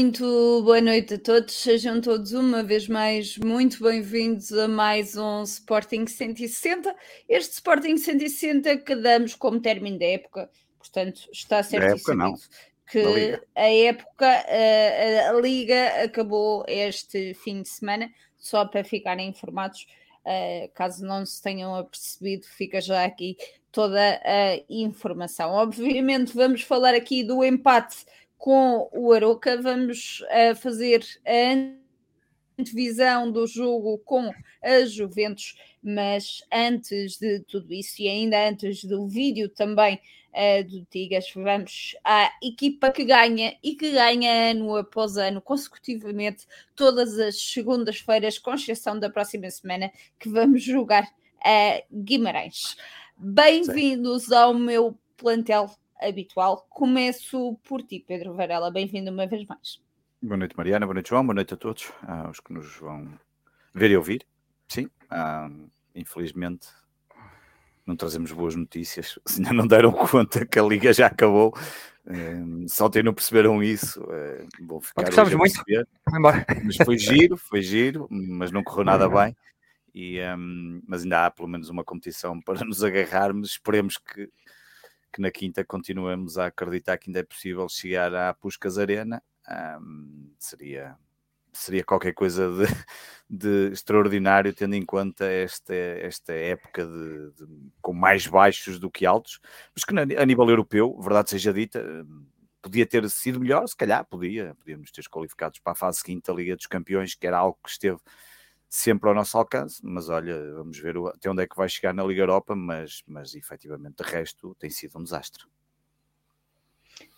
Muito boa noite a todos, sejam todos uma vez mais muito bem-vindos a mais um Sporting 160. Este Sporting 160 que damos como término da época, portanto está não. que a época, a, a, a, Liga acabou este fim de semana, só para ficarem informados, uh, caso não se tenham apercebido, fica já aqui toda a informação. Obviamente vamos falar aqui do empate com o Aroca. Vamos uh, fazer a antevisão do jogo com a Juventus, mas antes de tudo isso e ainda antes do vídeo também uh, do Tigas, vamos à equipa que ganha e que ganha ano após ano, consecutivamente, todas as segundas-feiras, com exceção da próxima semana, que vamos jogar a Guimarães. Bem-vindos ao meu plantel habitual. Começo por ti, Pedro Varela. Bem-vindo uma vez mais. Boa noite, Mariana. Boa noite, João. Boa noite a todos, aos que nos vão ver e ouvir. Sim, ah, infelizmente não trazemos boas notícias. Se não deram conta que a liga já acabou, um, só não perceberam isso. Uh, vou ficar Gostamos muito. Mas foi giro, foi giro, mas não correu nada bem. E, um, mas ainda há pelo menos uma competição para nos agarrarmos. Esperemos que que na quinta continuamos a acreditar que ainda é possível chegar à Puscas Arena. Seria, seria qualquer coisa de, de, extraordinário, tendo em conta esta, esta época de, de, com mais baixos do que altos, mas que a nível europeu, verdade seja dita, podia ter sido melhor, se calhar podia, podíamos ter qualificados para a fase seguinte da Liga dos Campeões, que era algo que esteve sempre ao nosso alcance, mas olha, vamos ver até onde é que vai chegar na Liga Europa, mas, mas efetivamente de resto tem sido um desastre.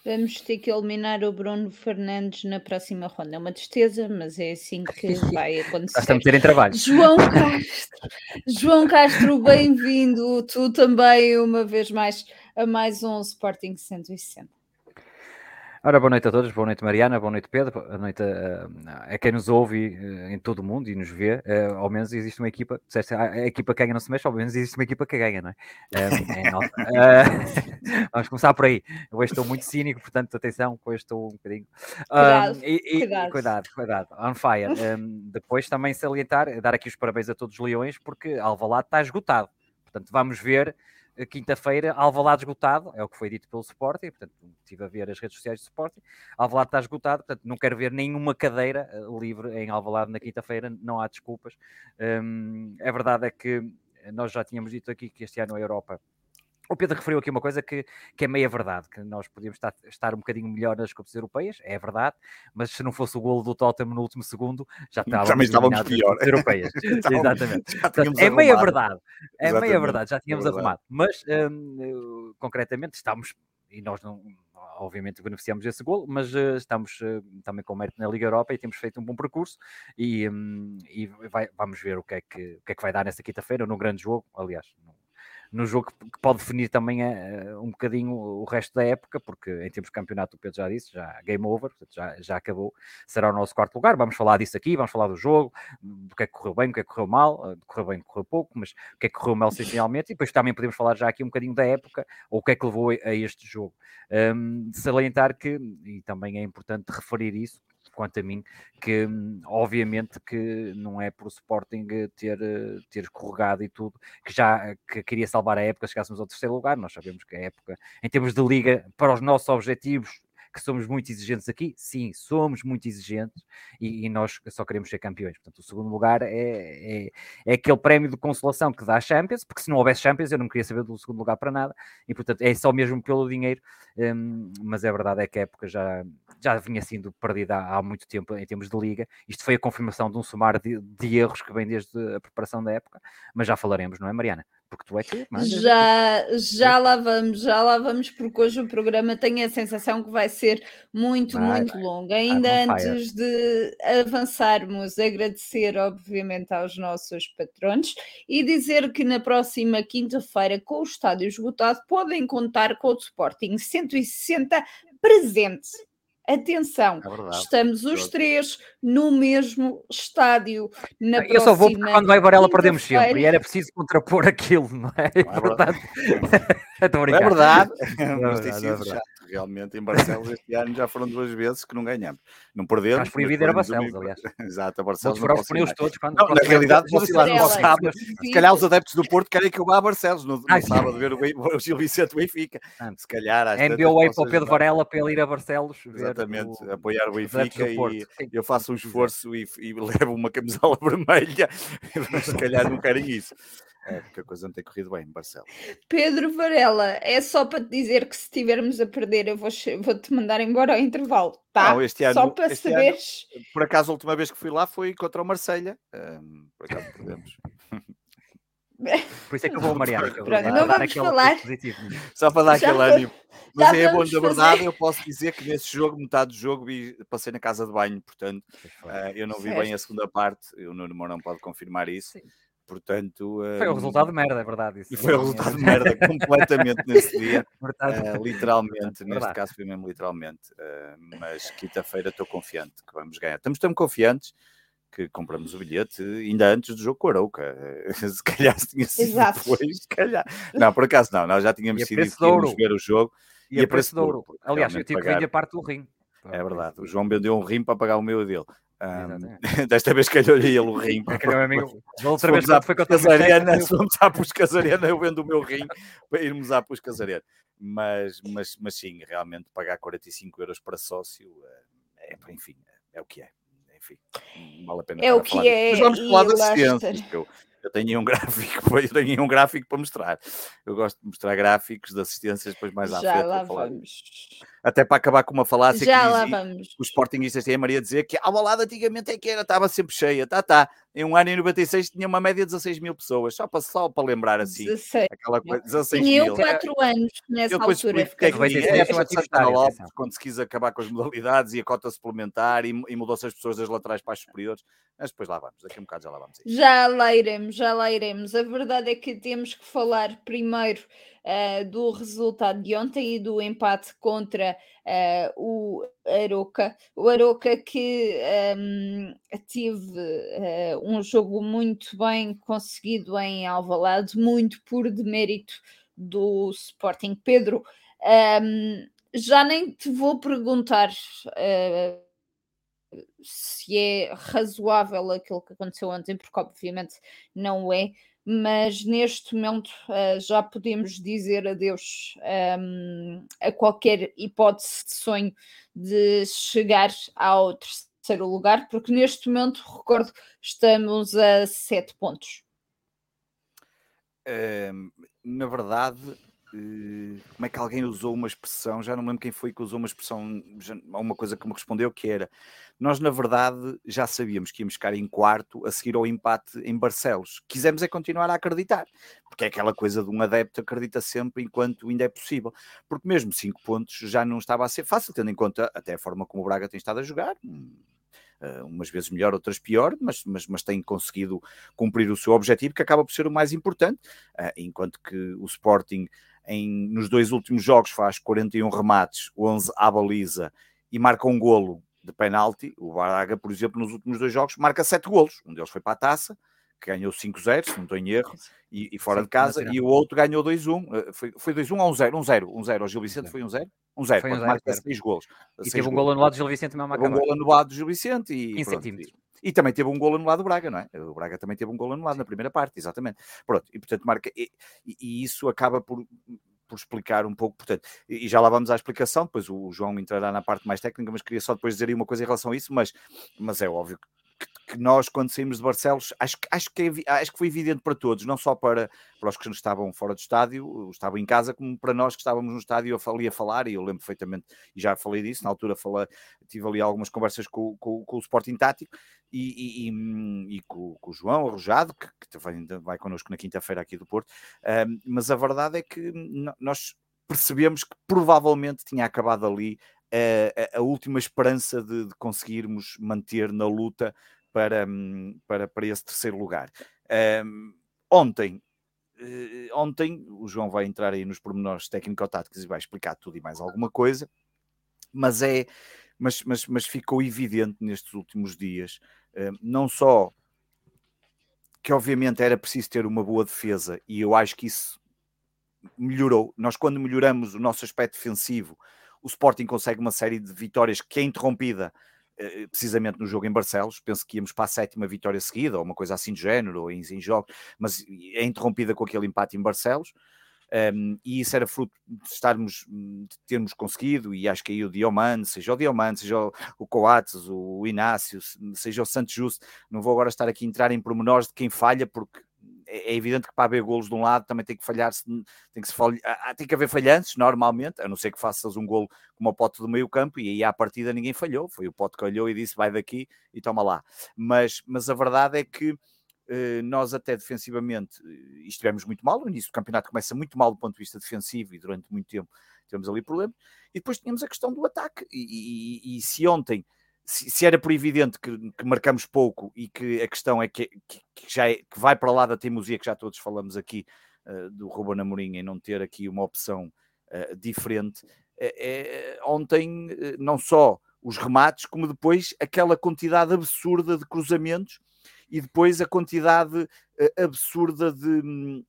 Vamos ter que eliminar o Bruno Fernandes na próxima ronda. É uma tristeza, mas é assim que vai acontecer. Estamos a ter em trabalho. João Castro, João Castro, bem-vindo. Tu também, uma vez mais, a mais um Sporting 160. Ora, boa noite a todos, boa noite Mariana, boa noite Pedro, boa noite a, a quem nos ouve eh, em todo o mundo e nos vê. Uh, ao menos existe uma equipa, disseste, a, equipa que ganha não se mexe, ao menos existe uma equipa que ganha, não é? é uh, vamos começar por aí. Eu hoje estou muito cínico, portanto, atenção, hoje estou um bocadinho. Cuidado, e, e, cuidado. cuidado, cuidado, on fire. Um, depois também salientar, dar aqui os parabéns a todos os leões, porque Alvalade está esgotado. Portanto, vamos ver quinta-feira, Alvalade esgotado, é o que foi dito pelo Sporting, portanto, estive a ver as redes sociais do Sporting, Alvalade está esgotado, portanto, não quero ver nenhuma cadeira eh, livre em Alvalade na quinta-feira, não há desculpas. Um, a verdade é que nós já tínhamos dito aqui que este ano a Europa o Pedro referiu aqui uma coisa que, que é meia verdade, que nós podíamos estar, estar um bocadinho melhor nas competições europeias, é verdade, mas se não fosse o golo do Tottenham no último segundo, já estávamos, Também estávamos pior. europeias. Exatamente. Portanto, é meia verdade, é Exatamente. meia verdade, já tínhamos é verdade. arrumado. Mas, hum, concretamente, estamos, e nós não, obviamente beneficiamos desse golo, mas uh, estamos uh, também com mérito na Liga Europa e temos feito um bom percurso e, um, e vai, vamos ver o que, é que, o que é que vai dar nesta quinta-feira, num grande jogo, aliás, no jogo que, pode definir também uh, um bocadinho o resto da época, porque em termos de campeonato, o Pedro já disse, já game over, já, já acabou, será o nosso quarto lugar. Vamos falar disso aqui, vamos falar do jogo, do que é que correu bem, do que é que correu mal, uh, correu bem, correu pouco, mas o que é que correu mal essencialmente, e depois também podemos falar já aqui um bocadinho da época, ou o que é que levou a, a este jogo. Um, de salientar que, e também é importante referir isso, quanto a mim, que obviamente que não é por o Sporting ter, ter escorregado e tudo, que já que queria salvar a época, chegássemos ao terceiro lugar, nós sabemos que a época, em termos de liga, para os nossos objetivos, que somos muito exigentes aqui? Sim, somos muito exigentes e, e nós só queremos ser campeões. Portanto, o segundo lugar é, é, é, aquele prémio de consolação que dá a Champions, porque se não houvesse Champions eu não queria saber do segundo lugar para nada e, portanto, é só mesmo pelo dinheiro. Um, mas a verdade é que a época já, já vinha sendo perdida há, há, muito tempo em termos de liga. Isto foi a confirmação de um somar de, de erros que vem desde a preparação da época, mas já falaremos, não é, Mariana? Porque tu é que já, já lá vamos, já lá vamos, porque hoje o programa tem a sensação que vai ser muito, vai, muito vai. longo. Ainda antes de avançarmos, agradecer, obviamente, aos nossos patrões e dizer que na próxima quinta-feira, com o estádio esgotado, podem contar com o Sporting 160 presente Atenção, é estamos os três no mesmo estádio. Na eu próxima... só vou porque quando vai Varela perdemos sempre e era preciso contrapor aquilo, não é? é verdade. é verdade. É verdade. É verdade. Realmente em Barcelos este ano já foram duas vezes que não ganhamos. Não perdemos. Mas proibido era Barcelos, aliás. Exato, a Barcelos. Vou não os pneus todos. Quando, não, na realidade, ir lá no sábado. Se calhar os adeptos do Porto querem que eu vá a Barcelos no, no sábado ver o, o Gil Vicente Benfica. Se calhar. MBA para o Pedro Varela para ele ir a Barcelos. Exatamente, o, apoiar o Benfica e eu faço um esforço e, e levo uma camisola vermelha. Se calhar não querem isso. É, porque a coisa não tem corrido bem em Barcelos. Pedro Varela, é só para te dizer que se estivermos a perder, eu vou-te vou mandar embora ao intervalo, tá? Não, este ano, só para saberes. Ano, por acaso, a última vez que fui lá foi contra o Marselha. Um, por acaso perdemos. Por isso é que eu vou, Mariana. Pronto, não vamos falar. Só para dar Já aquele ânimo. Mas é bom, na verdade, eu posso dizer que nesse jogo, metade do jogo, vi, passei na casa de banho, portanto, uh, eu não vi certo. bem a segunda parte. O Nuno Mourão pode confirmar isso. Sim. Portanto, foi o resultado de merda, é verdade. Isso. Foi o resultado de merda completamente nesse dia, uh, literalmente, neste caso foi mesmo literalmente. Uh, mas quinta-feira estou confiante que vamos ganhar. Estamos tão confiantes que compramos o bilhete ainda antes do jogo com a Arouca. se calhar tinha sido Exato. depois, se calhar. Não, por acaso não, nós já tínhamos decidido que íamos ver o jogo. E, e a preço de ouro. Aliás, eu tive pagar... que vender parte do rim. É verdade, o João vendeu um rim para pagar o meu dele. Um, desta vez calhou-lhe ele o rim. Calhou, amigo. outra vez foi com a Casariana, se fomos à Pus Casariana, eu vendo o meu rim para irmos à Pus Casariana. Mas, mas, mas sim, realmente pagar 45 euros para sócio, é, é enfim, é o que é. Enfim, vale a pena. É o que é. Mas vamos falar das assistências, eu, eu tenho um gráfico, eu tenho um gráfico para mostrar. Eu gosto de mostrar gráficos de assistências depois mais à Já frente. Lá vamos. Até para acabar com uma falácia Já que lá vamos. os Sportingistas têm a Maria dizer que a balada antigamente é que era, estava sempre cheia. Tá, tá. Em um ano em 96 tinha uma média de 16 mil pessoas, só para, só para lembrar assim. 16. Aquela coisa, 16 tinha mil. eu 4 anos nessa eu altura. Que é, é, Lopes, quando se quis acabar com as modalidades e a cota suplementar e, e mudou-se as pessoas das laterais para as superiores. Mas depois lá vamos, daqui a um bocado já lá vamos. Já lá iremos, já lá iremos. A verdade é que temos que falar primeiro uh, do resultado de ontem e do empate contra uh, o Aroca. O Aroca que um, ehm, teve uh, um jogo muito bem conseguido em Alvalade, muito por demérito do Sporting. Pedro, um, ehm, já nem te vou perguntar se é razoável aquilo que aconteceu ontem, porque obviamente não é, mas neste momento uh, já podemos dizer adeus um, a qualquer hipótese de sonho de chegar ao terceiro lugar, porque neste momento, recordo, estamos a sete pontos. na verdade, como é que alguém usou uma expressão, já não lembro quem foi que usou uma expressão, uma coisa que me respondeu, que era, nós na verdade já sabíamos que íamos ficar em quarto a seguir ao empate em Barcelos. Quisemos é continuar a acreditar, porque é aquela coisa de um adepto acredita sempre enquanto ainda é possível, porque mesmo cinco pontos já não estava a ser fácil, tendo em conta até a forma como o Braga tem estado a jogar, Uh, umas vezes melhor, outras pior, mas, mas, mas tem conseguido cumprir o seu objetivo, que acaba por ser o mais importante, uh, enquanto que o Sporting em, nos dois últimos jogos faz 41 remates, 11 à baliza e marca um golo de penalti. O Braga, por exemplo, nos últimos dois jogos marca 7 golos. Um deles foi para a taça, que ganhou 5-0, se não estou em erro, e, e fora Sim, de casa, e o outro ganhou 2-1. Eh, foi, foi 2-1 ou 1-0? 1-0. 1-0. O Gil Vicente foi 1-0? 1-0. Foi 1-0. Marca 6 golos. E teve um golo anulado do Gil Vicente mesmo Teve um golo anulado do Gil Vicente e. 15 centímetros. E também teve um gol anulado do Braga, não é? O Braga também teve um gol anulado na primeira parte, exatamente. Pronto, e portanto marca. E, e, isso acaba por por explicar um pouco, portanto, e já lá vamos à explicação, depois o João entrará na parte mais técnica, mas queria só depois dizer aí uma coisa em relação a isso, mas, mas é óbvio que, que nós, quando saímos de Barcelos, acho, acho, que é, acho que foi evidente para todos, não só para, para os que estavam fora do estádio, estavam em casa, como para nós que estávamos no estádio, ali a falar, e eu lembro perfeitamente, e já falei disso, na altura tive ali algumas conversas com, com, com o Sporting Tático, e, e, e, com, com, o João Arrojado, que, que também vai connosco na quinta-feira aqui do Porto, um, mas a verdade é que nós percebemos que provavelmente tinha acabado ali a, a, última esperança de, de, conseguirmos manter na luta para, para, para esse terceiro lugar. Um, ontem, uh, ontem, o João vai entrar aí nos pormenores técnico-táticos e vai explicar tudo e mais alguma coisa, mas é mas, mas, mas ficou evidente nestes últimos dias não só que obviamente era preciso ter uma boa defesa, e eu acho que isso melhorou. Nós, quando melhoramos o nosso aspecto defensivo, o Sporting consegue uma série de vitórias que é interrompida eh, precisamente no jogo em Barcelos, penso que íamos para a sétima vitória seguida, ou uma coisa assim de género, ou em, em jogos, mas é interrompida com aquele empate em Barcelos, um, e isso era fruto de estarmos, de termos conseguido, e acho que aí o Dioman, seja o Dioman, seja o, o Coates, o Inácio, seja o Santos Justo, não vou agora estar aqui a entrar em pormenores de quem falha, porque é, é evidente que para haver golos de um lado também tem que falhar, tem que, se falha, tem que haver falhantes normalmente, a não ser que faças um golo como o pote do meio campo, e aí à partida ninguém falhou, foi o pote que olhou e disse vai daqui e toma lá. Mas, mas a verdade é que eh, nós até defensivamente eh, estivemos muito mal, no início do campeonato começa muito mal do ponto de vista defensivo e durante muito tempo tivemos ali problemas, e depois tínhamos a questão do ataque, e, e, e se ontem se, se, era por evidente que, que, marcamos pouco e que a questão é que, que, que já é, que vai para lá da teimosia que já todos falamos aqui uh, do Ruben Amorim em não ter aqui uma opção uh, diferente, é, é, ontem não só os remates, como depois aquela quantidade absurda de cruzamentos e depois a quantidade absurda de. Hum,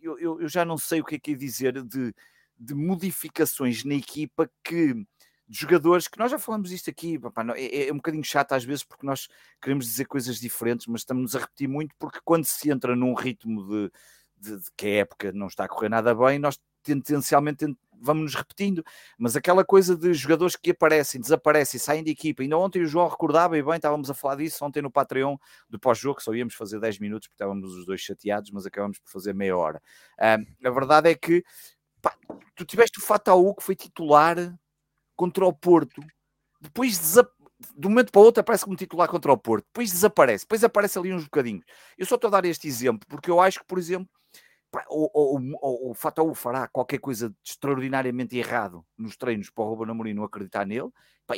eu, eu, eu, já não sei o que é que é dizer de, de modificações na equipa que de jogadores que nós já falamos disto aqui, papá, é, é, um bocadinho chato às vezes porque nós queremos dizer coisas diferentes, mas estamos a repetir muito porque quando se entra num ritmo de, de, de que a época não está a correr nada bem, nós tendencialmente vamos nos repetindo, mas aquela coisa de jogadores que aparecem, desaparecem, saem de equipa. Ainda ontem o João recordava, e bem, estávamos a falar disso ontem no Patreon do pós-jogo, só íamos fazer 10 minutos porque estávamos os dois chateados, mas acabamos por fazer meia hora. Um, a verdade é que pá, tu tiveste o Fataú que foi titular contra o Porto, depois de um momento para o outro aparece como titular contra o Porto, depois desaparece, depois aparece ali uns bocadinhos. Eu só estou a dar este exemplo porque eu acho que, por exemplo, o, o, Fataú fará qualquer coisa de extraordinariamente errado nos treinos para o Ruben Amorim não acreditar nele,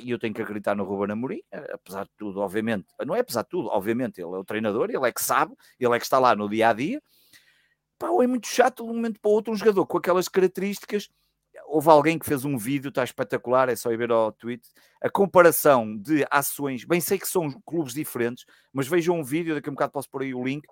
e eu tenho que acreditar no Ruben Amorim, eh, apesar de tudo, obviamente, não é apesar de tudo, obviamente, ele é o treinador, ele é que sabe, ele é que está lá no dia a dia. É muito chato de um momento para o outro um jogador com aquelas características houve alguém que fez um vídeo, está espetacular, é só ir ver ao tweet, a comparação de ações, bem sei que são clubes diferentes, mas vejam um vídeo, daqui a um bocado posso pôr aí o link,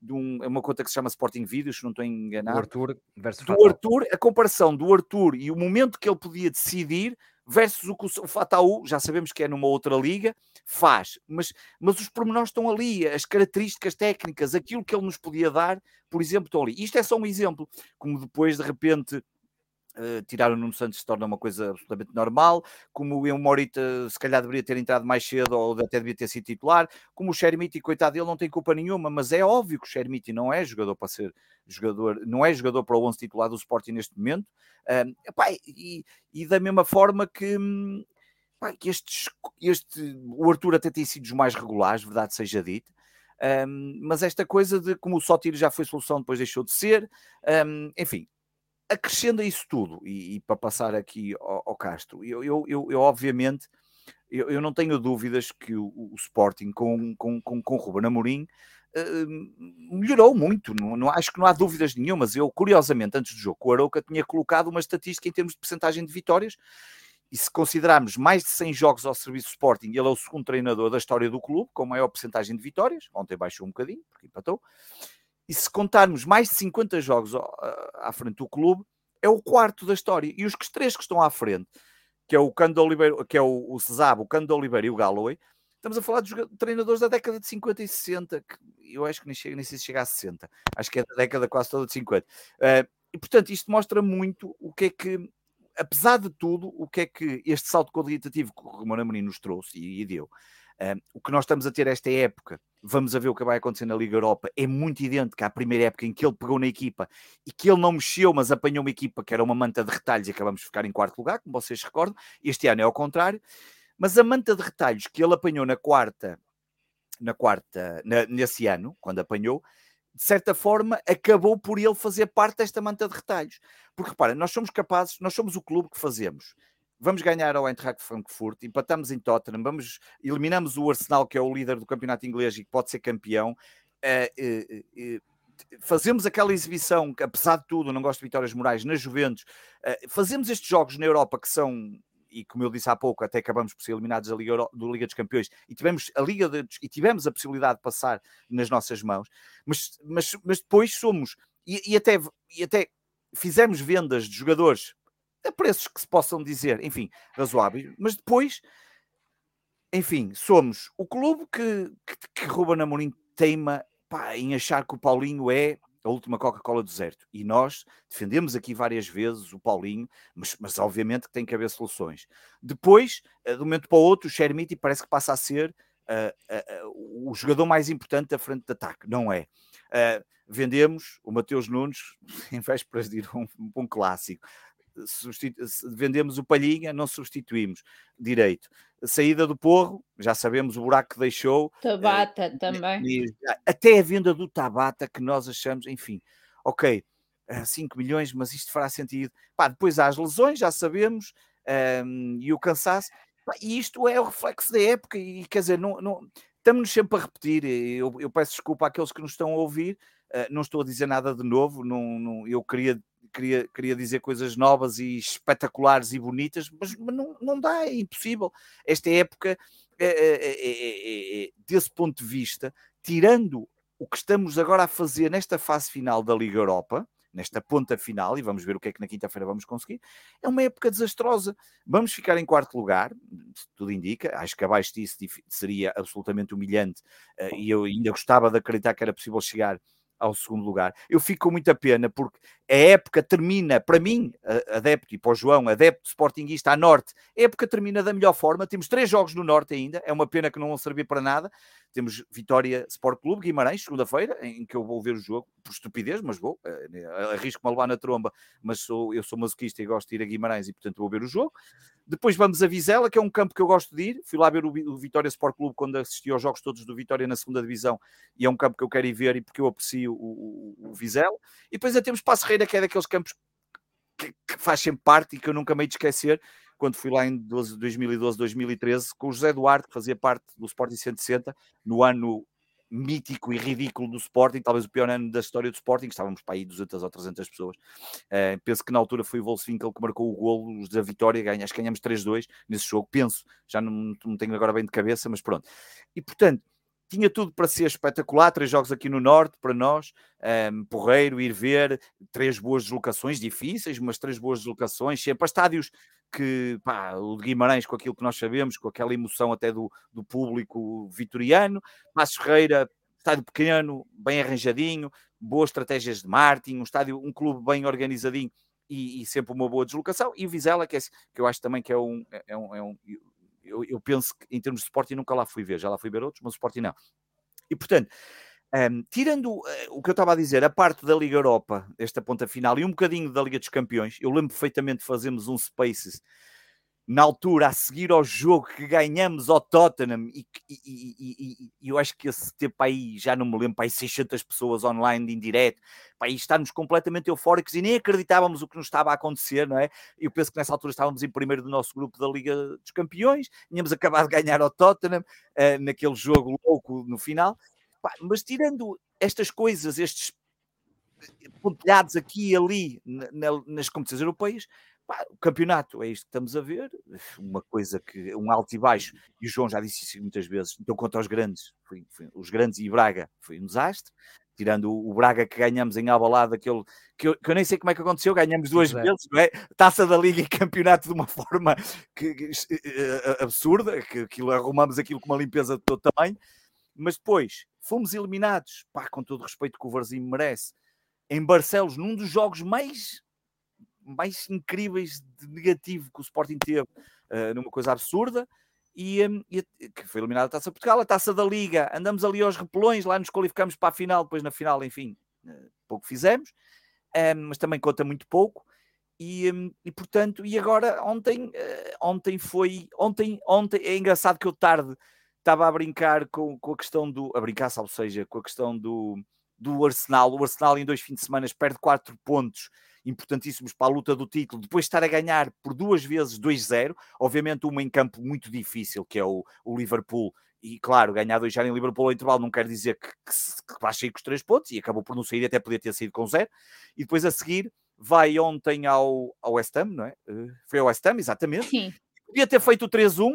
de um, é uma conta que se chama Sporting Vídeos, se não estou enganado. Do Arthur versus Do Arthur, a comparação do Arthur e o momento que ele podia decidir versus o que o Fataú, já sabemos que é numa outra liga, faz. Mas, mas os pormenores estão ali, as características técnicas, aquilo que ele nos podia dar, por exemplo, estão ali. Isto é só um exemplo, como depois, de repente Uh, tirar o Nuno Santos se torna uma coisa absolutamente normal, como o Morita se calhar deveria ter entrado mais cedo ou até devia ter sido titular, como o Shermiti, coitado, ele não tem culpa nenhuma, mas é óbvio que o Shermiti não é jogador para ser jogador, não é jogador para o 11 titular do Sporting neste momento, uh, epá, e, e, da mesma forma que, epá, que estes, este, o Arthur até tem sido os mais regulares, verdade seja dita, um, mas esta coisa de como o Sotiro já foi solução, depois deixou de ser, um, enfim, acrescendo a isso tudo, e, e, para passar aqui ao, ao Castro, eu, eu, eu, eu obviamente eu, eu, não tenho dúvidas que o, o Sporting com, com, com, com Ruben Amorim uh, melhorou muito, não, não, acho que não há dúvidas nenhumas. Eu, curiosamente, antes do jogo, o Arouca tinha colocado uma estatística em termos de percentagem de vitórias, e se considerarmos mais de 100 jogos ao serviço Sporting, ele é o segundo treinador da história do clube, com maior percentagem de vitórias, ontem baixou um bocadinho, porque empatou, e se contarmos mais de 50 jogos à frente do clube, é o quarto da história. E os três que estão à frente, que é o Cando Oliveira, que é o, o o Cando Oliveira e o Galloway, estamos a falar de treinadores da década de 50 e 60, que eu acho que nem, chega, nem sei se chega a 60, acho que é da década quase toda de 50. Uh, eh, e portanto, isto mostra muito o que é que, apesar de tudo, o que é que este salto qualitativo que o Romano Amorim nos trouxe e, e deu, o que nós estamos a ter esta época vamos a ver o que vai acontecer na Liga Europa, é muito idêntico à primeira época em que ele pegou na equipa e que ele não mexeu, mas apanhou uma equipa que era uma manta de retalhos e acabamos de ficar em quarto lugar, como vocês recordam. Este ano é ao contrário. Mas a manta de retalhos que ele apanhou na quarta, na quarta, na, nesse ano, quando apanhou, de certa forma, acabou por ele fazer parte desta manta de retalhos. Porque repara, nós somos capazes, nós somos o clube que fazemos vamos ganhar ao Eintracht Frankfurt, empatamos em Tottenham, vamos, eliminamos o Arsenal, que é o líder do campeonato inglês e que pode ser campeão. Uh, uh, fazemos aquela exibição que, apesar de tudo, não gosto de vitórias morais na Juventus. fazemos estes jogos na Europa que são e como eu disse há pouco, até acabamos por ser eliminados da Liga, do Liga dos Campeões e tivemos a Liga de, e tivemos a possibilidade de passar nas nossas mãos, mas, mas, mas depois somos e, e, até, e até fizemos vendas de jogadores a preços que se possam dizer, enfim, razoáveis, mas depois, enfim, somos o clube que, que, que Amorim teima pá, em achar que o Paulinho é a última Coca-Cola do deserto. E nós defendemos aqui várias vezes o Paulinho, mas, mas obviamente que tem que haver soluções. Depois, eh, de um momento para o outro, o Chermiti parece que passa a ser uh, uh, uh, o jogador mais importante da frente de ataque. Não é. vendemos o Mateus Nunes em vésperas de ir a um, um clássico. Vendemos o Palhinha, não substituímos direito. Saída do Porro, já sabemos o buraco que deixou. Tabata uh, também. E, até a venda do Tabata, que nós achamos, enfim, ok, 5 milhões, mas isto fará sentido. Pá, depois há as lesões, já sabemos, um, e o cansaço. E isto é o reflexo da época, e quer dizer, não, não, estamos sempre a repetir. Eu, eu, peço desculpa àqueles que nos estão a ouvir, uh, não estou a dizer nada de novo, não, não, eu queria, queria, queria dizer coisas novas e espetaculares e bonitas, mas, mas não, não dá, é impossível. Esta época, é, é, é, desse ponto de vista, tirando o que estamos agora a fazer nesta fase final da Liga Europa, nesta ponta final, e vamos ver o que é que na quinta-feira vamos conseguir, é uma época desastrosa. Vamos ficar em quarto lugar, tudo indica, acho que abaixo disso seria absolutamente humilhante, uh, e eu ainda gostava de acreditar que era possível chegar ao segundo lugar. Eu fico com muita pena porque a época termina, para mim, adepto, e para o João, adepto Sportingista a Norte, a época termina da melhor forma. Temos três jogos no Norte ainda, é uma pena que não vão servir para nada. Temos Vitória Sport Clube, Guimarães, segunda-feira, em que eu vou ver o jogo, por estupidez, mas vou, eh, arrisco-me a levar na tromba, mas sou, eu sou masoquista e gosto de ir a Guimarães e, portanto, vou ver o jogo. Depois vamos a Vizela, que é um campo que eu gosto de ir. Fui lá ver o, Vitória Sport Clube quando assisti aos jogos todos do Vitória na segunda divisão e é um campo que eu quero ir ver e porque eu aprecio o, o, o Vizela. E depois ainda temos Passo Ferreira, que é daqueles campos que, que, faz sempre parte e que eu nunca me esquecer quando fui lá em 2012, 2013 com o José Duarte, que fazia parte do Sporting 160 no ano mítico e ridículo do Sporting, talvez o pior ano da história do Sporting, estávamos para aí 200 ou 300 pessoas. Uh, penso que na altura foi o Wolfswinkel que marcou o golo da vitória, ganha, acho que ganhamos 3-2 nesse jogo, penso, já não, não tenho agora bem de cabeça, mas pronto. E portanto, tinha tudo para ser espetacular, três jogos aqui no Norte para nós, um, ehm, porreiro, ir ver, três boas deslocações, difíceis, mas três boas deslocações, sempre a estádios que, pá, o de Guimarães, com aquilo que nós sabemos, com aquela emoção até do, do público vitoriano, Passos Ferreira, estádio pequeno, bem arranjadinho, boas estratégias de marketing, um estádio, um clube bem organizadinho e, e sempre uma boa deslocação, e o Vizela, que, é, que eu acho também que é um, é, é um, é um eu, eu, penso que em termos de Sporting nunca lá fui ver, já lá fui ver outros, mas o Sporting não. E portanto, um, tirando uh, o que eu estava a dizer, a parte da Liga Europa, esta ponta final, e um bocadinho da Liga dos Campeões, eu lembro perfeitamente de fazermos um Spaces na altura, a seguir ao jogo que ganhamos ao Tottenham, e, e, e, e eu acho que esse tempo aí, já não me lembro, aí 600 pessoas online em direto, e estarmos completamente eufóricos e nem acreditávamos o que nos estava a acontecer, não é? Eu penso que nessa altura estávamos em primeiro do nosso grupo da Liga dos Campeões, tínhamos acabado de ganhar ao Tottenham, uh, naquele jogo louco no final, mas tirando estas coisas, estes pontilhados aqui e ali na, na, nas competições europeias, Pá, o campeonato é isto que estamos a ver, uma coisa que um alto e baixo, e o João já disse isso muitas vezes, então quanto aos grandes, foi, foi, os grandes e Braga foi um desastre, tirando o, o Braga que ganhamos em Albalade, aquele que eu, que eu, nem sei como é que aconteceu, ganhamos duas vezes, não é? Taça da Liga e campeonato de uma forma que, que, uh, absurda, que aquilo, arrumamos aquilo com uma limpeza de todo tamanho, mas depois fomos eliminados, pá, com todo o respeito que o Varzinho merece, em Barcelos, num dos jogos mais mais incríveis de negativo que o Sporting teve uh, numa coisa absurda. E, um, e, que foi eliminada a Taça Portugal, a Taça da Liga, andamos ali aos repelões, lá nos qualificamos para a final, depois na final, enfim, uh, pouco fizemos, um, mas também conta muito pouco. E, um, e portanto, e agora ontem, uh, ontem foi, ontem, ontem, é engraçado que eu tarde estava a brincar com, com a questão do, a brincar, ou seja, com a questão do, do Arsenal. O Arsenal em dois fins de semana perde 4 pontos importantíssimos para a luta do título, depois estar a ganhar por duas vezes 2-0, obviamente uma em campo muito difícil, que é o, o Liverpool, e claro, ganhar 2-0 em Liverpool ao intervalo não quer dizer que, que, que vai sair com os três pontos, e acabou por não sair, até podia ter saído com zero, e depois a seguir vai ontem ao, ao West Ham, não é? Eh, foi ao West Ham, exatamente. Sim. Podia ter feito o 3-1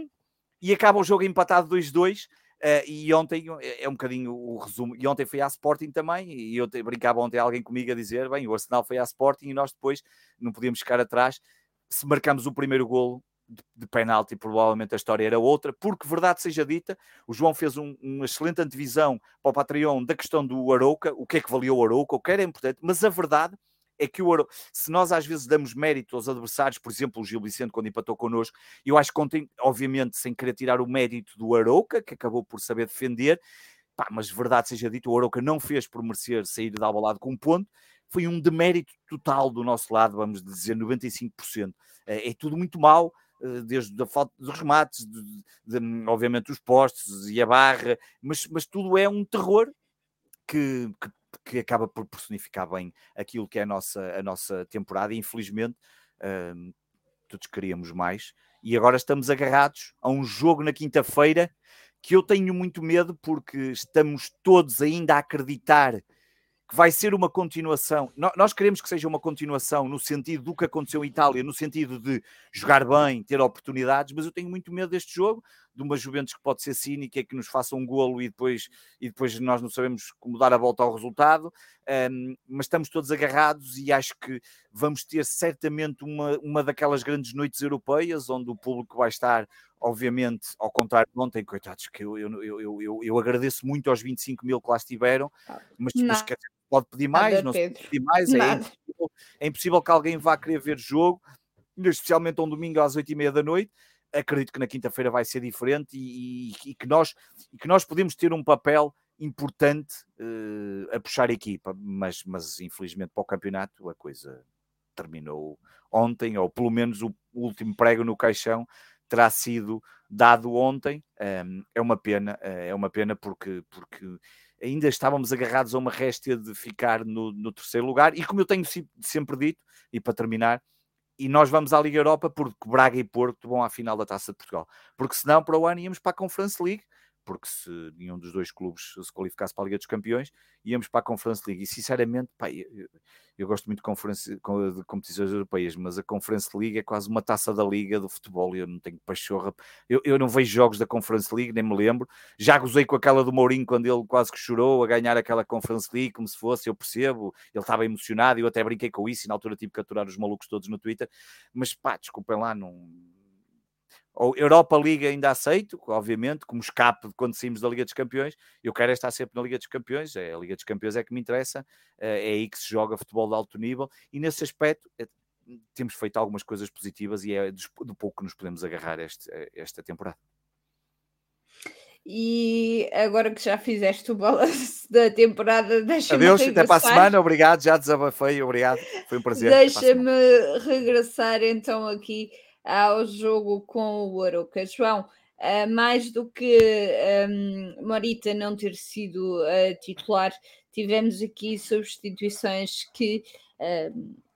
e acaba o jogo empatado 2-2 Uh, e ontem é, é um bocadinho o resumo. E ontem foi à Sporting também. E eu brincava ontem alguém comigo a dizer: bem, o Arsenal foi à Sporting e nós depois não podíamos ficar atrás. se marcamos o primeiro golo de, de penalti, provavelmente a história era outra, porque, verdade seja dita, o João fez um, uma excelente antevisão para o Patreon da questão do Arouca, o que é que valia o Arouca, o que era importante, mas a verdade é que o Arouca, se nós às vezes damos mérito aos adversários, por exemplo, o Gil Vicente quando empatou connosco, eu acho que ontem, obviamente, sem querer tirar o mérito do Arouca, que acabou por saber defender, pá, mas verdade seja dito, o Arouca não fez por merecer sair de lado com um ponto, foi um demérito total do nosso lado, vamos dizer 95%. É, é tudo muito mal, eh, desde a falta dos remates, de, de, obviamente os postes e a barra, mas, mas tudo é um terror que, que, que, acaba por personificar bem aquilo que é a nossa, a nossa temporada e infelizmente uh, todos queríamos mais e agora estamos agarrados a um jogo na quinta-feira que eu tenho muito medo porque estamos todos ainda a acreditar que vai ser uma continuação. Nós queremos que seja uma continuação no sentido do que aconteceu em Itália, no sentido de jogar bem, ter oportunidades, mas eu tenho muito medo deste jogo, de uma Juventus que pode ser cínica, que nos faça um golo e depois, e depois nós não sabemos como dar a volta ao resultado, um, mas estamos todos agarrados e acho que vamos ter certamente uma, uma daquelas grandes noites europeias, onde o público vai estar obviamente, ao contrário de ontem, coitados, que eu, eu, eu, eu, eu agradeço muito aos 25 mil que lá estiveram, mas, mas pode pedir mais, Nada, não se pode pedir mais, é impossível, é impossível, que alguém vá querer ver jogo, especialmente um domingo às oito e meia da noite. Acredito que na quinta-feira vai ser diferente e, e, e, que nós, e que nós podemos ter um papel importante uh, a puxar a equipa, mas, mas infelizmente para o campeonato a coisa terminou ontem, ou pelo menos o último prego no caixão terá sido dado ontem. Um, é uma pena, eh, é uma pena porque, porque ainda estávamos agarrados a uma réstia de ficar no, no terceiro lugar. E como eu tenho sempre dito, e para terminar, e nós vamos à Liga Europa porque Braga e Porto vão à final da Taça de Portugal. Porque senão, para o ano, íamos para a Conference League porque se nenhum dos dois clubes se qualificasse para a Liga dos Campeões, íamos para a Conference League. E sinceramente, pá, eu, eu, gosto muito de, competições europeias, mas a Conference League é quase uma taça da Liga do futebol. Eu não tenho pachorra, eu, eu não vejo jogos da Conference League, nem me lembro. Já gozei com aquela do Mourinho quando ele quase que chorou a ganhar aquela Conference League, como se fosse, eu percebo, ele estava emocionado, eu até brinquei com isso e na altura tive que capturar os malucos todos no Twitter. Mas pá, desculpem lá, não ou Europa Liga ainda aceito, obviamente, como escape de quando saímos da Liga dos Campeões. Eu quero estar sempre na Liga dos Campeões, é, a Liga dos Campeões é que me interessa, eh, é aí que se joga futebol de alto nível, e nesse aspecto eh, temos feito algumas coisas positivas e é do pouco que nos podemos agarrar este, eh, esta temporada. E agora que já fizeste o balanço da temporada, deixa-me Adeus, regressar. até para a semana, obrigado, já desabafei, obrigado, foi um prazer. Deixa-me regressar então aqui ao jogo com o Aroca. João, uh, mais do que um, Morita não ter sido uh, titular, tivemos aqui substituições que,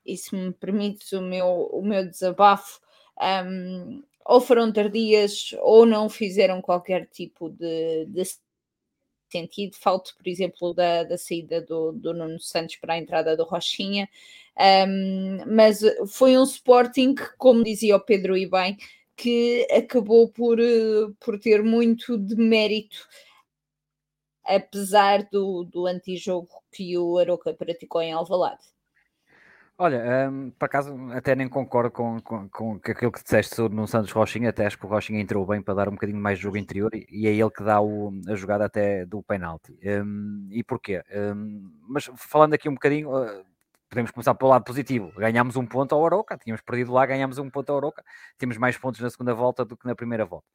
e se me permite o meu, o meu desabafo, um, ou foram tardias ou não fizeram qualquer tipo de, de sentido. Falto, por exemplo, da, da saída do, do Nuno Santos para a entrada do Rochinha. Um, mas foi um Sporting, como dizia o Pedro e bem, que acabou por, eh, por ter muito de mérito, apesar do, do antijogo que o Aroca praticou em Alvalade. Olha, um, por acaso até nem concordo com, com, com aquilo que disseste sobre no Santos Rochinha, até acho que o Rochinha entrou bem para dar um bocadinho mais de jogo interior e, e é ele que dá o, a jogada até do penalti. Um, e porquê? Um, mas falando aqui um bocadinho, uh, podemos começar pelo lado positivo. Ganhámos um ponto ao Aroca, tínhamos perdido lá, ganhámos um ponto ao Aroca, temos mais pontos na segunda volta do que na primeira volta.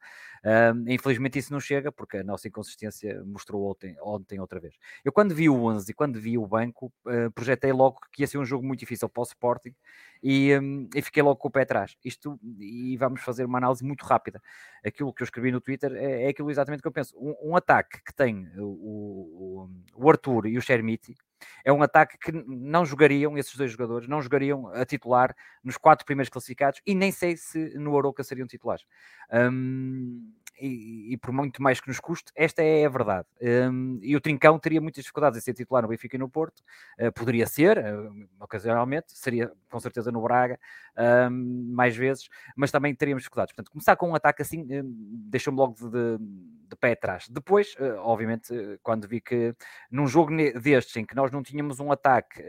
Uh, infelizmente isso não chega, porque a nossa inconsistência mostrou ontem, ontem outra vez. Eu quando vi o 11 e quando vi o banco, uh, projetei logo que ia ser um jogo muito difícil para o Sporting e, um, e fiquei logo com o pé atrás. Isto, e vamos fazer uma análise muito rápida. Aquilo que eu escrevi no Twitter é, é aquilo exatamente que eu penso. Um, um ataque que tem o, o, o Arthur e o Chermiti, é um ataque que não jogariam, esses dois jogadores, não jogariam a titular nos quatro primeiros classificados e nem sei se no Aroca seriam titulares. Um, e, e, por muito mais que nos custe, esta é a verdade. Um, e o Trincão teria muitas dificuldades em ser titular no Benfica e no Porto, uh, poderia ser, uh, ocasionalmente, seria com certeza no Braga, um, mais vezes, mas também teríamos dificuldades. Portanto, começar com um ataque assim deixou-me logo de, de, de, pé atrás. Depois, uh, obviamente, quando vi que num jogo destes em que nós não tínhamos um ataque.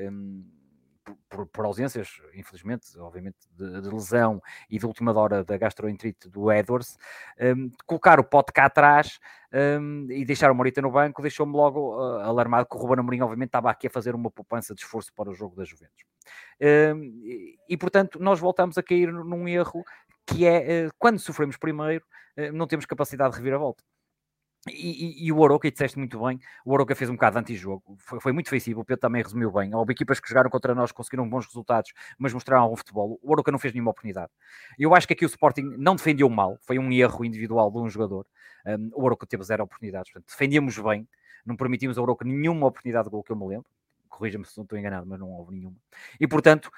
Por, por, ausências, infelizmente, obviamente, de, de, lesão e de última hora da gastroenterite do Edwards, um, colocar o pote cá atrás um, e deixar o Morita no banco deixou-me logo uh, alarmado que o Ruben Amorim, obviamente, estava aqui a fazer uma poupança de esforço para o jogo da Juventus. Um, e, e, portanto, nós voltamos a cair num erro que é, uh, quando sofremos primeiro, uh, não temos capacidade de reviravolta. E, e, e, o Oroca, e disseste muito bem, o Oroca fez um bocado de antijogo, foi, foi muito ofensivo, o Pedro também resumiu bem. Houve equipas que jogaram contra nós, conseguiram bons resultados, mas mostraram algum futebol. O Oroca não fez nenhuma oportunidade. Eu acho que aqui o Sporting não defendeu mal, foi um erro individual de um jogador. Um, o Oroca teve zero oportunidades, portanto, defendíamos bem, não permitimos ao Oroca nenhuma oportunidade de gol que eu me lembro. Corrija-me se não estou enganado, mas não houve nenhuma. E portanto,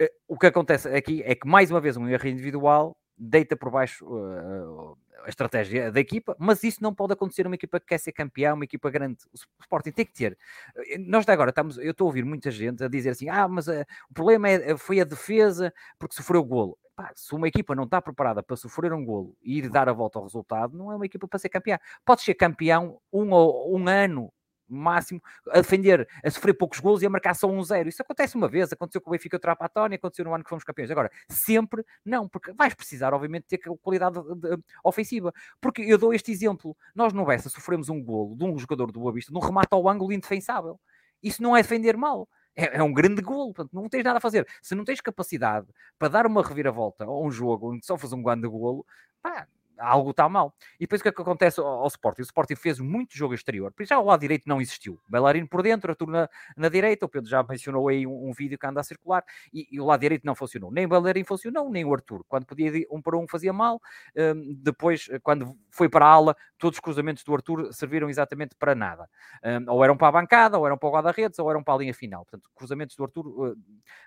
eh, o que acontece aqui é que mais uma vez um erro individual deita por baixo uh, a estratégia da equipa, mas isso não pode acontecer numa equipa que quer ser campeão, uma equipa grande. O Sporting tem que ter. Eh, nós de agora estamos, eu estou a ouvir muita gente a dizer assim: ah, mas uh, o problema é, foi a defesa porque sofreu o golo. Pá, se uma equipa não está preparada para sofrer um golo e ir dar a volta ao resultado, não é uma equipa para ser campeão. Pode ser campeão um, um ano máximo, a defender, a sofrer poucos gols e a marcar só um zero. Isso acontece uma vez, aconteceu com o Benfica Trapatónia, aconteceu no ano que fomos campeões. Agora, sempre não, porque vais precisar, obviamente, ter qualidade de, de, ofensiva. Porque eu dou este exemplo: nós no Bessa sofremos um golo de um jogador do Boa Vista, num remate ao ângulo indefensável. Isso não é defender mal. É, é, um grande golo, portanto, não tens nada a fazer. Se não tens capacidade para dar uma reviravolta a um jogo onde só faz um grande golo, pá, algo está mal. E depois o que é que acontece ao, ao Sporting? O Sporting fez muito jogo exterior, porque já o lado direito não existiu. Bailarino por dentro, Arthur na, na direita, o Pedro já mencionou aí um, um vídeo que anda a circular, e, e, o lado direito não funcionou. Nem o Bailarino funcionou, nem o Arthur. Quando podia um para um fazia mal, um, depois, quando foi para a ala, todos os cruzamentos do Arthur serviram exatamente para nada. Um, ou eram para a bancada, ou eram para o guarda-redes, ou eram para a linha final. Portanto, cruzamentos do Arthur uh,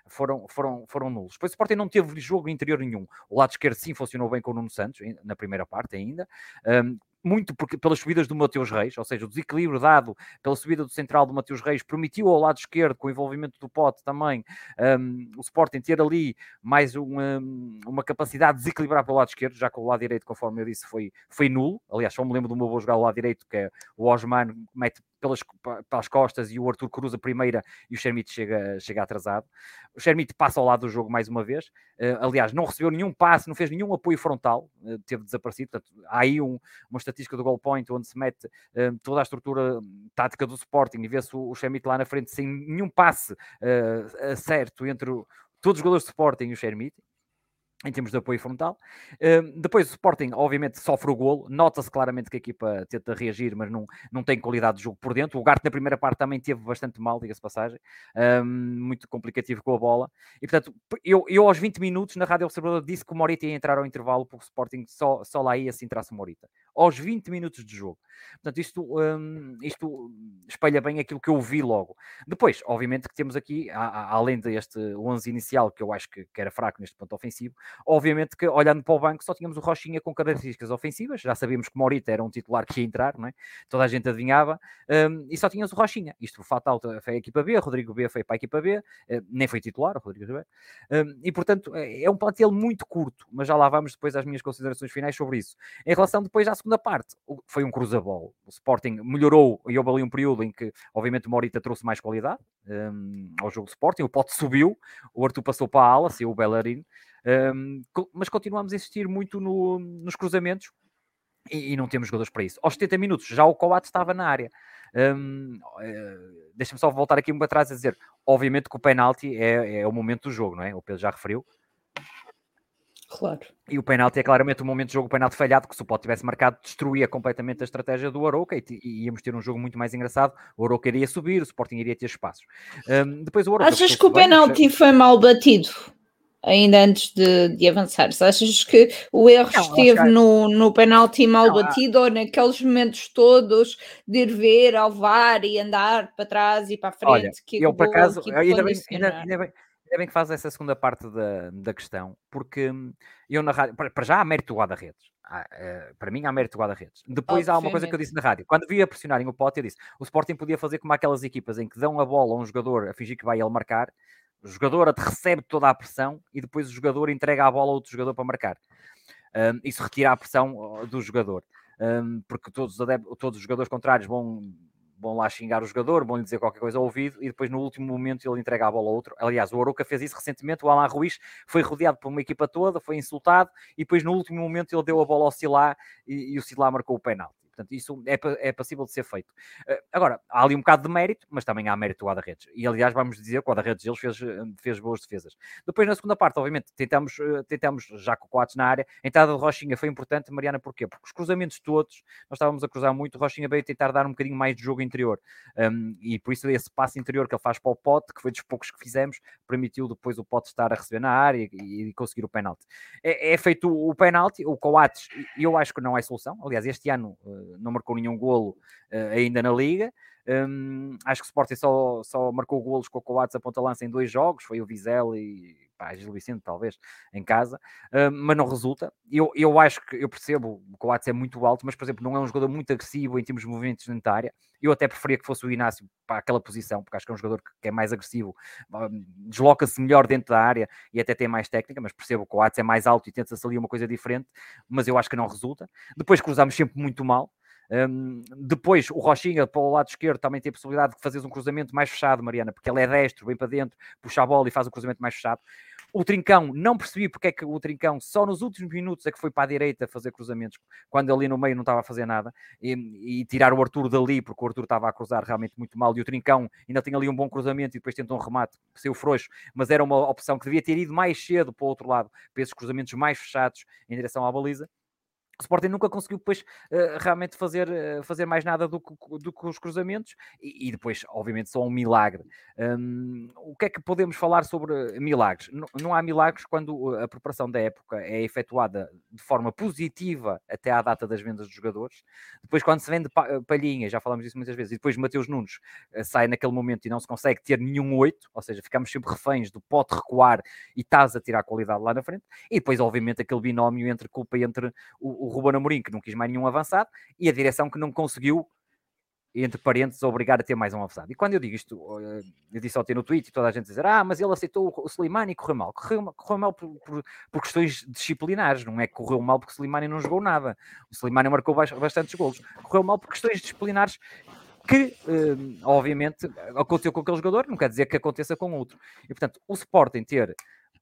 foram, foram, foram nulos. Depois o Sporting não teve jogo interior nenhum. O lado esquerdo sim funcionou bem com o Nuno Santos, na primeira parte ainda. Um, muito porque, pelas subidas do Mateus Reis, ou seja, o desequilíbrio dado pela subida do central do Mateus Reis permitiu ao lado esquerdo, com o envolvimento do Pote também, um, o Sporting ter ali mais uma, uma capacidade de desequilibrar para o lado esquerdo, já que o lado direito, conforme eu disse, foi, foi nulo. Aliás, só me lembro do meu vou jogar o lado direito, que é o Osman mete pelas, pelas costas e o Arthur cruza a primeira e o Shermite chega, chega atrasado. O Shermite passa ao lado do jogo mais uma vez. Uh, aliás, não recebeu nenhum passe, não fez nenhum apoio frontal, uh, teve desaparecido. Portanto, há aí um, uma estatística do goal point onde se mete uh, toda a estrutura tática do Sporting e vê-se o, o lá na frente sem nenhum passe certo entre o, todos os jogadores do Sporting e o Shermite em termos de apoio frontal. Uh, depois o Sporting, obviamente, sofre o golo. Nota-se claramente que a equipa tenta reagir, mas não, não tem qualidade de jogo por dentro. O Garte na primeira parte também teve bastante mal, diga-se passagem. Uh, muito complicativo com a bola. E, portanto, eu, eu aos 20 minutos, na Rádio Observador, disse que o Morita ia entrar ao intervalo, porque o Sporting só, só lá ia se entrasse o Morita. Aos 20 minutos de jogo. Portanto, isto, um, isto espelha bem aquilo que eu vi logo. Depois, obviamente, que temos aqui, a, a, além deste 11 inicial, que eu acho que, que era fraco neste ponto ofensivo, Obviamente que, olhando para o banco, só tínhamos o Rochinha com características ofensivas, já sabíamos que Morita era um titular que ia entrar, não é? toda a gente adivinhava, um, e só tínhamos o Rochinha. Isto fatal foi a equipa B, Rodrigo B foi para a equipa B, uh, nem foi titular, o Rodrigo B. Um, e portanto, é, é um plantel muito curto, mas já lá vamos depois às minhas considerações finais sobre isso. Em relação depois à segunda parte, foi um cruzabol. O Sporting melhorou e houve ali um período em que, obviamente, o Morita trouxe mais qualidade um, ao jogo do Sporting, o Pote subiu, o Arthur passou para a ala, saiu o Bellerin, um, mas continuamos a insistir muito no, nos cruzamentos e, e, não temos jogadores para isso. Aos 70 minutos já o Coates estava na área. Um, eh, Deixa-me só voltar aqui um para trás a dizer: obviamente que o penalti é, é o momento do jogo, não é? O Pedro já referiu. Claro. E o penalti é claramente o momento do jogo, o penalti falhado, que se o Pote tivesse marcado, destruía completamente a estratégia do Aroca e, e, íamos ter um jogo muito mais engraçado. O Aroca iria subir, o Sporting iria ter espaços. Um, depois o Aroca Achas que o penalti foi mal batido? ainda antes de, de avançar. Achas que o erro não, esteve no, no penalti mal não, batido ou naqueles momentos todos de ir ver ao VAR e andar para trás e para a frente? Olha, que eu por acaso, ainda bem, ainda, ainda, bem, ainda bem que faz essa segunda parte da, da questão, porque eu na rádio, para, já há mérito do guarda-redes. Uh, para mim há mérito do guarda-redes. Depois há uma coisa que eu disse na rádio. Quando vi a pressionarem o Pote, eu disse: o Sporting podia fazer como aquelas equipas em que dão a bola a um jogador a fingir que vai ele marcar o jogador recebe toda a pressão e depois o jogador entrega a bola a outro jogador para marcar. Um, isso retira a pressão do jogador, um, porque todos os, todos os jogadores contrários vão vão lá xingar o jogador, vão lhe dizer qualquer coisa ao ouvido e depois no último momento ele entrega a bola ao outro. Aliás, o Aroca fez isso recentemente, o Alan Ruiz foi rodeado por uma equipa toda, foi insultado e depois no último momento ele deu a bola ao Silá e, e o Silá marcou o penal. Portanto, isso é, é passível de ser feito. Uh, agora, há ali um bocado de mérito, mas também há mérito do Guarda-Redes. E, aliás, vamos dizer que o Guarda-Redes deles fez, eh, fez boas defesas. Depois, na segunda parte, obviamente, tentamos, uh, tentamos já com o Coates na área. A entrada de Rochinha foi importante, Mariana, porquê? Porque os cruzamentos todos, nós estávamos a cruzar muito, Rochinha veio tentar dar um bocadinho mais de jogo interior. Um, e por isso esse passo interior que ele faz para o Pote, que foi dos poucos que fizemos, permitiu depois o Pote estar a receber na área e, e conseguir o penalti. É, é feito o penalti, o Coates, eu acho que não é solução. Aliás, este ano não marcou nenhum golo uh, ainda na Liga. Um, acho que o Sporting só, só marcou golos com o Coates a ponta-lança em dois jogos, foi o Vizel e pá, Gil Vicente, talvez, em casa, uh, mas não resulta. Eu, eu acho que eu percebo o Coates é muito alto, mas, por exemplo, não é um jogador muito agressivo em termos de movimentos dentro da área. Eu até preferia que fosse o Inácio para aquela posição, porque acho que é um jogador que, que é mais agressivo, desloca-se melhor dentro da área e até tem mais técnica, mas percebo que o Coates é mais alto e tenta-se ali uma coisa diferente, mas eu acho que não resulta. Depois cruzamos sempre muito mal. Um, depois, o Rochinha para o lado esquerdo também tem a possibilidade de fazer um cruzamento mais fechado, Mariana, porque ele é destro, vem para dentro, puxa a bola e faz o cruzamento mais fechado. O Trincão, não percebi porque é que o Trincão só nos últimos minutos é que foi para a direita fazer cruzamentos, quando ali no meio não estava a fazer nada, e, e tirar o Arthur dali, porque o Arthur estava a cruzar realmente muito mal, e o Trincão ainda tinha ali um bom cruzamento e depois tentou um remate, seu frouxo, mas era uma opção que devia ter ido mais cedo para o outro lado, para esses cruzamentos mais fechados em direção à baliza o Sporting nunca conseguiu depois uh, realmente fazer, uh, fazer mais nada do que, do que os cruzamentos e, e, depois, obviamente, só um milagre. Um, o que é que podemos falar sobre milagres? Não, há milagres quando a preparação da época é efetuada de forma positiva até à data das vendas dos jogadores. Depois, quando se vende palhinha, já falamos disso muitas vezes, e depois Mateus Nunes sai naquele momento e não se consegue ter nenhum 8, ou seja, ficamos sempre reféns do pote recuar e estás a tirar qualidade lá na frente. E depois, obviamente, aquele binómio entre culpa entre o o Ruben Amorim, que não quis mais nenhum avançado, e a direção que não conseguiu, entre parênteses, obrigar a ter mais um avançado. E quando eu digo isto, eh, eu disse ontem no tweet e toda a gente dizer, ah, mas ele aceitou o Slimani e correu mal. Correu, correu mal por, por, por, questões disciplinares, não é que correu mal porque o Slimani não jogou nada. O Slimani marcou bastantes golos. Correu mal por questões disciplinares que, eh, obviamente, aconteceu com aquele jogador, não quer dizer que aconteça com outro. E, portanto, o Sporting ter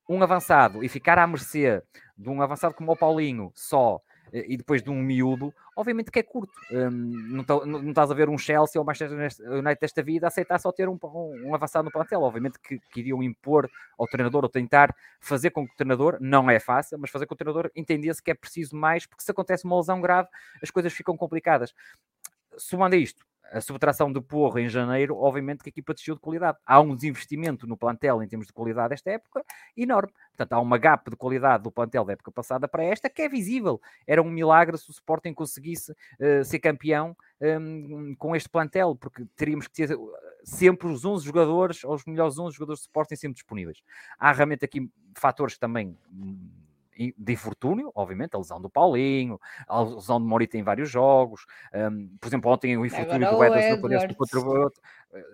um avançado e ficar à mercê de um avançado como o Paulinho só e depois de um miúdo, obviamente que é curto. Um, não, tá, não, estás a ver um Chelsea ou Manchester United desta vida aceitar só ter um, um, um avançado no plantel. Obviamente que, que iriam impor ao treinador ou tentar fazer com que o treinador, não é fácil, mas fazer com que o treinador entendesse que é preciso mais, porque se acontece uma lesão grave, as coisas ficam complicadas. Somando a isto, a subtração do Porro em janeiro, obviamente que a equipa desceu de qualidade. Há um desinvestimento no plantel em termos de qualidade desta época enorme. Portanto, há uma gap de qualidade do plantel da época passada para esta que é visível. Era um milagre se o Sporting conseguisse uh, ser campeão um, com este plantel, porque teríamos que ter sempre os 11 jogadores, ou os melhores 11 jogadores de Sporting sempre disponíveis. Há realmente aqui fatores também de infortúnio, obviamente, a lesão do Paulinho, a lesão de Morita em vários jogos, um, por exemplo, ontem o infortúnio Agora do Ederson eh,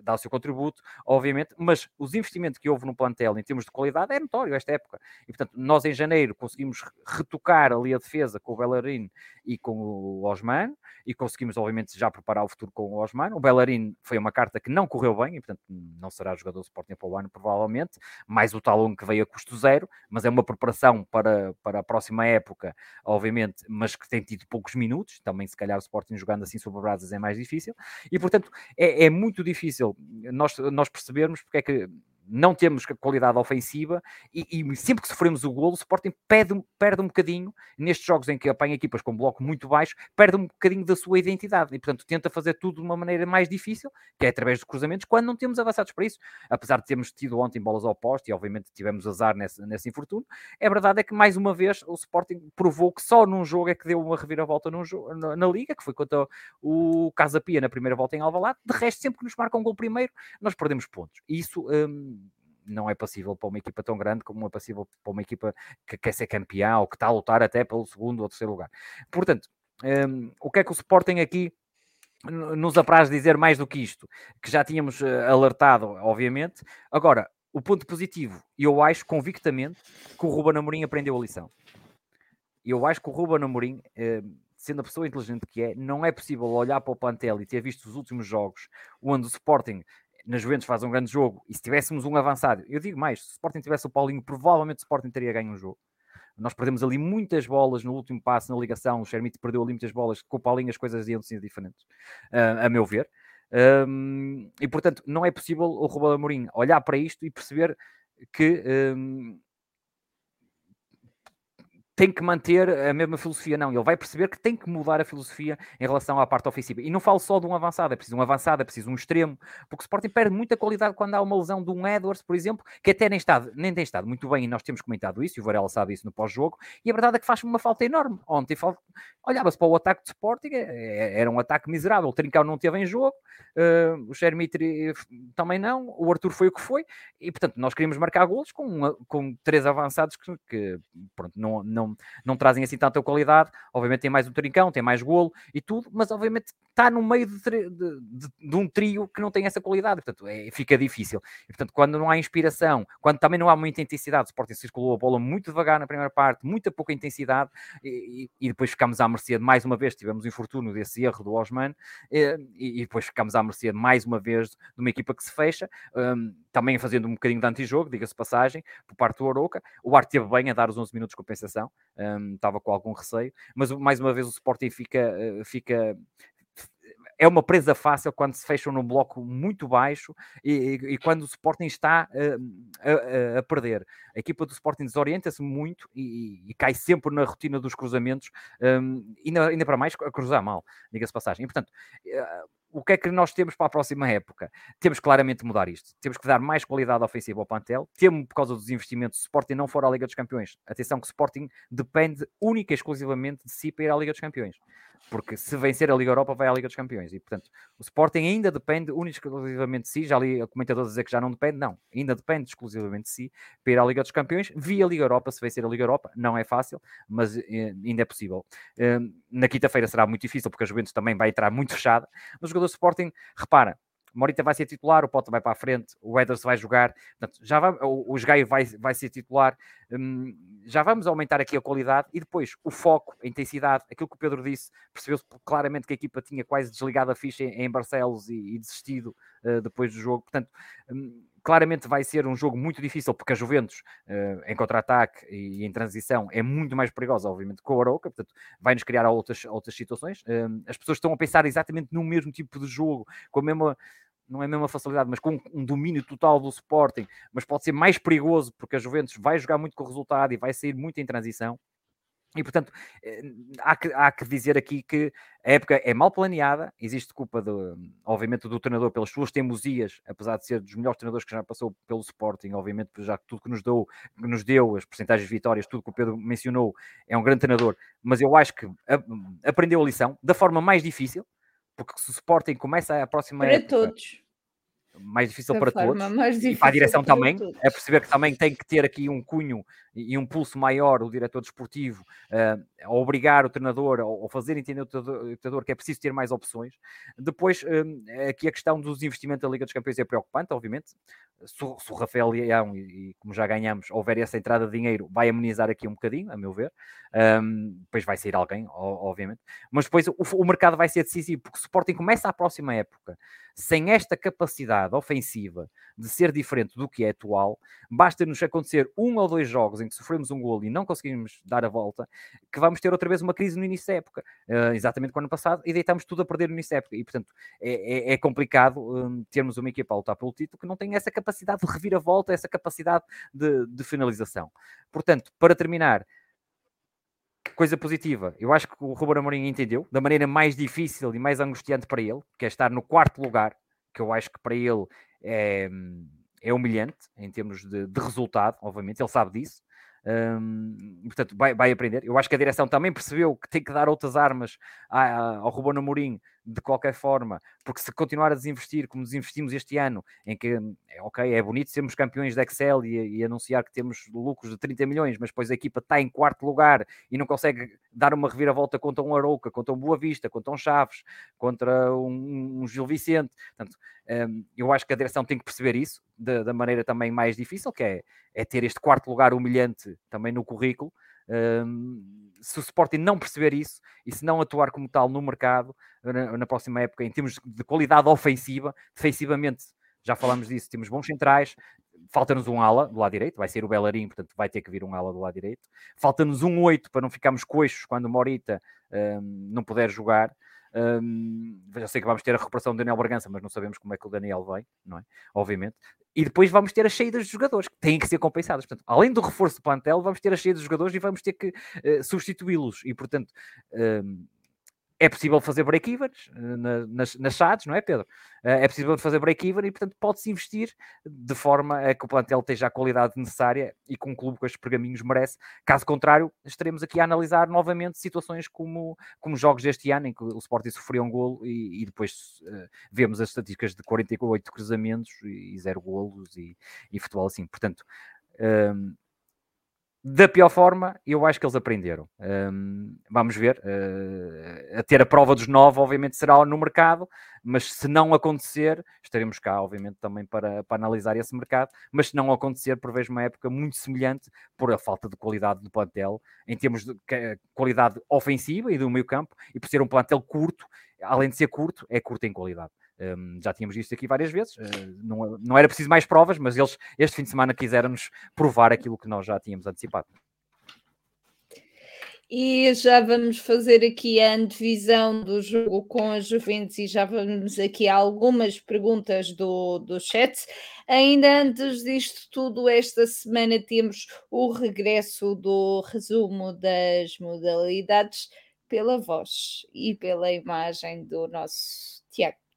dá o seu contributo, obviamente, mas os investimentos que houve no plantel em termos de qualidade é notório esta época. E portanto, nós em janeiro conseguimos retocar ali a defesa com o Bellerin e com o Osman, e conseguimos, obviamente, já preparar o futuro com o Osman. O Bellerin foi uma carta que não correu bem, e portanto não será jogador do Sporting para o ano, provavelmente, mais o talão que veio a custo zero, mas é uma preparação para, para a próxima época, obviamente, mas que tem tido poucos minutos, também se calhar o Sporting jogando assim sobre brasas é mais difícil, e portanto é, é muito difícil difícil nós, nós percebermos porque é que não temos qualidade ofensiva e, e, sempre que sofremos o golo, o Sporting perde, perde um bocadinho, nestes jogos em que apanha equipas com bloco muito baixo, perde um bocadinho da sua identidade e, portanto, tenta fazer tudo de uma maneira mais difícil, que é através dos cruzamentos, quando não temos avançados para isso. Apesar de termos tido ontem bolas ao posto e, obviamente, tivemos azar nesse, nesse infortúnio, é verdade é que, mais uma vez, o Sporting provou que só num jogo é que deu uma reviravolta num na, na, Liga, que foi contra o Casa Pia na primeira volta em Alvalade. De resto, sempre que nos marcam um gol primeiro, nós perdemos pontos. E isso... Hum, não é passível para uma equipa tão grande como é passível para uma equipa que quer ser campeão ou que está a lutar até pelo segundo ou terceiro lugar. Portanto, um, o que é que o Sporting aqui nos apraz dizer mais do que isto? Que já tínhamos eh, alertado, obviamente. Agora, o ponto positivo, eu acho convictamente que o Ruben Amorim aprendeu a lição. Eu acho que o Ruben Amorim, hum, sendo a pessoa inteligente que é, não é possível olhar para o plantel e ter visto os últimos jogos onde o Sporting na Juventus faz um grande jogo e se tivéssemos um avançado, eu digo mais, se o Sporting tivesse o Paulinho, provavelmente o Sporting teria ganho um jogo. Nós perdemos ali muitas bolas no último passo, na ligação. O Shermite perdeu ali muitas bolas. Com o Paulinho as coisas iam ser diferentes, uh, a meu ver. Um, e portanto, não é possível o Ruben Amorim olhar para isto e perceber que um, tem que manter a mesma filosofia, não. Ele vai perceber que tem que mudar a filosofia em relação à parte ofensiva. E não falo só de um avançado, é preciso um avançado, é preciso um extremo, porque o Sporting perde muita qualidade quando há uma lesão de um Edwards, por exemplo, que até nem, está, nem tem estado muito bem, e nós temos comentado isso, e o Varela sabe isso no pós-jogo, e a verdade é que faz uma falta enorme. Ontem olhava-se para o ataque de Sporting, é, é, era um ataque miserável. O Trincão não teve em jogo, uh, o Xermitri também não, o Arthur foi o que foi, e portanto nós queríamos marcar golos com, com três avançados que, que pronto, não, não não, não trazem assim tanta qualidade. Obviamente tem mais um trincão, tem mais golo e tudo, mas obviamente está no meio de, de, de, de um trio que não tem essa qualidade, portanto é, fica difícil. E, portanto, quando não há inspiração, quando também não há muita intensidade, o Sporting circulou a bola muito devagar na primeira parte, muita pouca intensidade, e, e depois ficamos à mercê de mais uma vez, tivemos o infortúnio desse erro do Osman, e, e, depois ficamos à mercê de mais uma vez de uma equipa que se fecha, um, também fazendo um bocadinho de antijogo, diga-se passagem, por parte do Oroca. O Arte teve bem a dar os 11 minutos de compensação, um, estava com algum receio, mas mais uma vez o Sporting fica, eh, fica é uma presa fácil quando se fecham num bloco muito baixo e, e, e quando o Sporting está a, a, perder. A equipa do Sporting desorienta-se muito e, e, cai sempre na rotina dos cruzamentos, um, ainda, ainda para mais a cruzar mal, diga-se passagem. E, portanto, uh, o que é que nós temos para a próxima época? Temos claramente mudar isto. Temos que dar mais qualidade ofensiva ao plantel. Temos, por causa dos investimentos, o Sporting não for à Liga dos Campeões. Atenção que o Sporting depende única e exclusivamente de si para ir à Liga dos Campeões. Porque se vencer a Liga Europa, vai à Liga dos Campeões. E, portanto, o Sporting ainda depende única e exclusivamente de si. Já li comentadores dizer que já não depende. Não, ainda depende exclusivamente de si para ir à Liga dos Campeões. Via Liga Europa, se vencer a Liga Europa, não é fácil, mas eh, ainda é possível. Eh, na quinta-feira será muito difícil, porque a Juventus também vai entrar muito fechada. Mas do Sporting, repara, Morita vai ser titular, o Potter vai para a frente, o Eders vai jogar, portanto, já vai, o, o Gaio vai, vai ser titular, hum, já vamos aumentar aqui a qualidade e depois o foco, a intensidade, aquilo que o Pedro disse, percebeu-se claramente que a equipa tinha quase desligado a ficha em, em Barcelos e, e desistido uh, depois do jogo, portanto, hum, claramente vai ser um jogo muito difícil, porque a Juventus, uh, em contra-ataque e em transição, é muito mais perigosa, obviamente, com o Aroca, portanto, vai-nos criar outras, outras situações. Uh, as pessoas estão a pensar exatamente no mesmo tipo de jogo, com a mesma não é a mesma facilidade, mas com um domínio total do Sporting, mas pode ser mais perigoso porque a Juventus vai jogar muito com o resultado e vai sair muito em transição. E, portanto, eh, há que, há que dizer aqui que a época é mal planeada, existe culpa, de, obviamente, do treinador pelas suas teimosias, apesar de ser dos melhores treinadores que já passou pelo Sporting, obviamente, já que tudo que nos deu, que nos deu as porcentagens de vitórias, tudo que o Pedro mencionou, é um grande treinador, mas eu acho que aprendeu a lição da forma mais difícil, porque se o Sporting começa a próxima para época, todos mais difícil para todos e para a direção para também, todos. é perceber que também tem que ter aqui um cunho e um pulso maior o diretor desportivo uh, a obrigar o treinador ou fazer entender o treinador que é preciso ter mais opções. Depois, uh, aqui a questão dos investimentos da Liga dos Campeões é preocupante, obviamente. Se, se o Rafael Leão, e, e, como já ganhamos, houver essa entrada de dinheiro, vai amenizar aqui um bocadinho, a meu ver. Um, depois vai sair alguém, obviamente. Mas depois o, o mercado vai ser decisivo, porque o Sporting começa a próxima época sem esta capacidade ofensiva de ser diferente do que é atual, basta-nos acontecer um ou dois jogos em que sofremos um golo e não conseguimos dar a volta, que vamos ter outra vez uma crise no início da época, uh, exatamente como ano passado, e deitamos tudo a perder no início da época. E, portanto, é, é, é complicado um, termos uma equipa a lutar pelo título que não tem essa capacidade de reviravolta, essa capacidade de, de finalização. Portanto, para terminar, coisa positiva, eu acho que o Ruben Amorim entendeu da maneira mais difícil e mais angustiante para ele, que é estar no quarto lugar, que eu acho que para ele é, é humilhante em termos de, de resultado, obviamente, ele sabe disso. Um, portanto, vai, vai, aprender. Eu acho que a direção também percebeu que tem que dar outras armas ao Ruben Amorim de qualquer forma, porque se continuar a desinvestir como desinvestimos este ano, em que, é, ok, é bonito sermos campeões da Excel e, e, anunciar que temos lucros de 30 milhões, mas depois a equipa está em quarto lugar e não consegue dar uma reviravolta contra um Arouca, contra um Boa Vista, contra um Chaves, contra um, um Gil Vicente. Portanto, um, eu acho que a direção tem que perceber isso da, da maneira também mais difícil, que é, é ter este quarto lugar humilhante também no currículo se o Sporting não perceber isso e se não atuar como tal no mercado na, na próxima época, em termos de qualidade ofensiva, defensivamente, já falamos disso, temos bons centrais, falta-nos um ala do lado direito, vai ser o Bellerin, portanto vai ter que vir um ala do lado direito. Falta-nos um 8 para não ficarmos coxos quando o Morita um, não puder jogar. Um, já sei que vamos ter a recuperação do Daniel Bragança, mas não sabemos como é que o Daniel vem, não é? Obviamente. E depois vamos ter as saídas de jogadores que têm que ser compensadas. Portanto, além do reforço do plantel, vamos ter as saídas de jogadores e vamos ter que uh, substituí-los. E, portanto, um, é possível fazer break-evens eh, nas, nas não é, Pedro? Eh, é possível fazer break-even e, portanto, pode-se investir de forma a que o plantel esteja a qualidade necessária e que um clube com estes pergaminhos merece. Caso contrário, estaremos aqui a analisar novamente situações como, como jogos deste ano, em que o Sporting sofreu um golo e, e depois uh, vemos as estatísticas de 48 cruzamentos e, e zero golos e, e futebol assim. Portanto, um, da pior forma, eu acho que eles aprenderam. Um, vamos ver. Uh, a ter a prova dos nove, obviamente, será no mercado, mas se não acontecer, estaremos cá, obviamente, também para, para analisar esse mercado. Mas se não acontecer, prevejo uma época muito semelhante por a falta de qualidade do plantel, em termos de qualidade ofensiva e do meio campo, e por ser um plantel curto, além de ser curto, é curto em qualidade. Um, já tínhamos visto aqui várias vezes, uh, não, não era preciso mais provas, mas eles este fim de semana quiseram-nos provar aquilo que nós já tínhamos antecipado. E já vamos fazer aqui a antevisão do jogo com a Juventus e já vamos aqui a algumas perguntas do, do chat. Ainda antes disto tudo, esta semana temos o regresso do resumo das modalidades pela voz e pela imagem do nosso Tiago.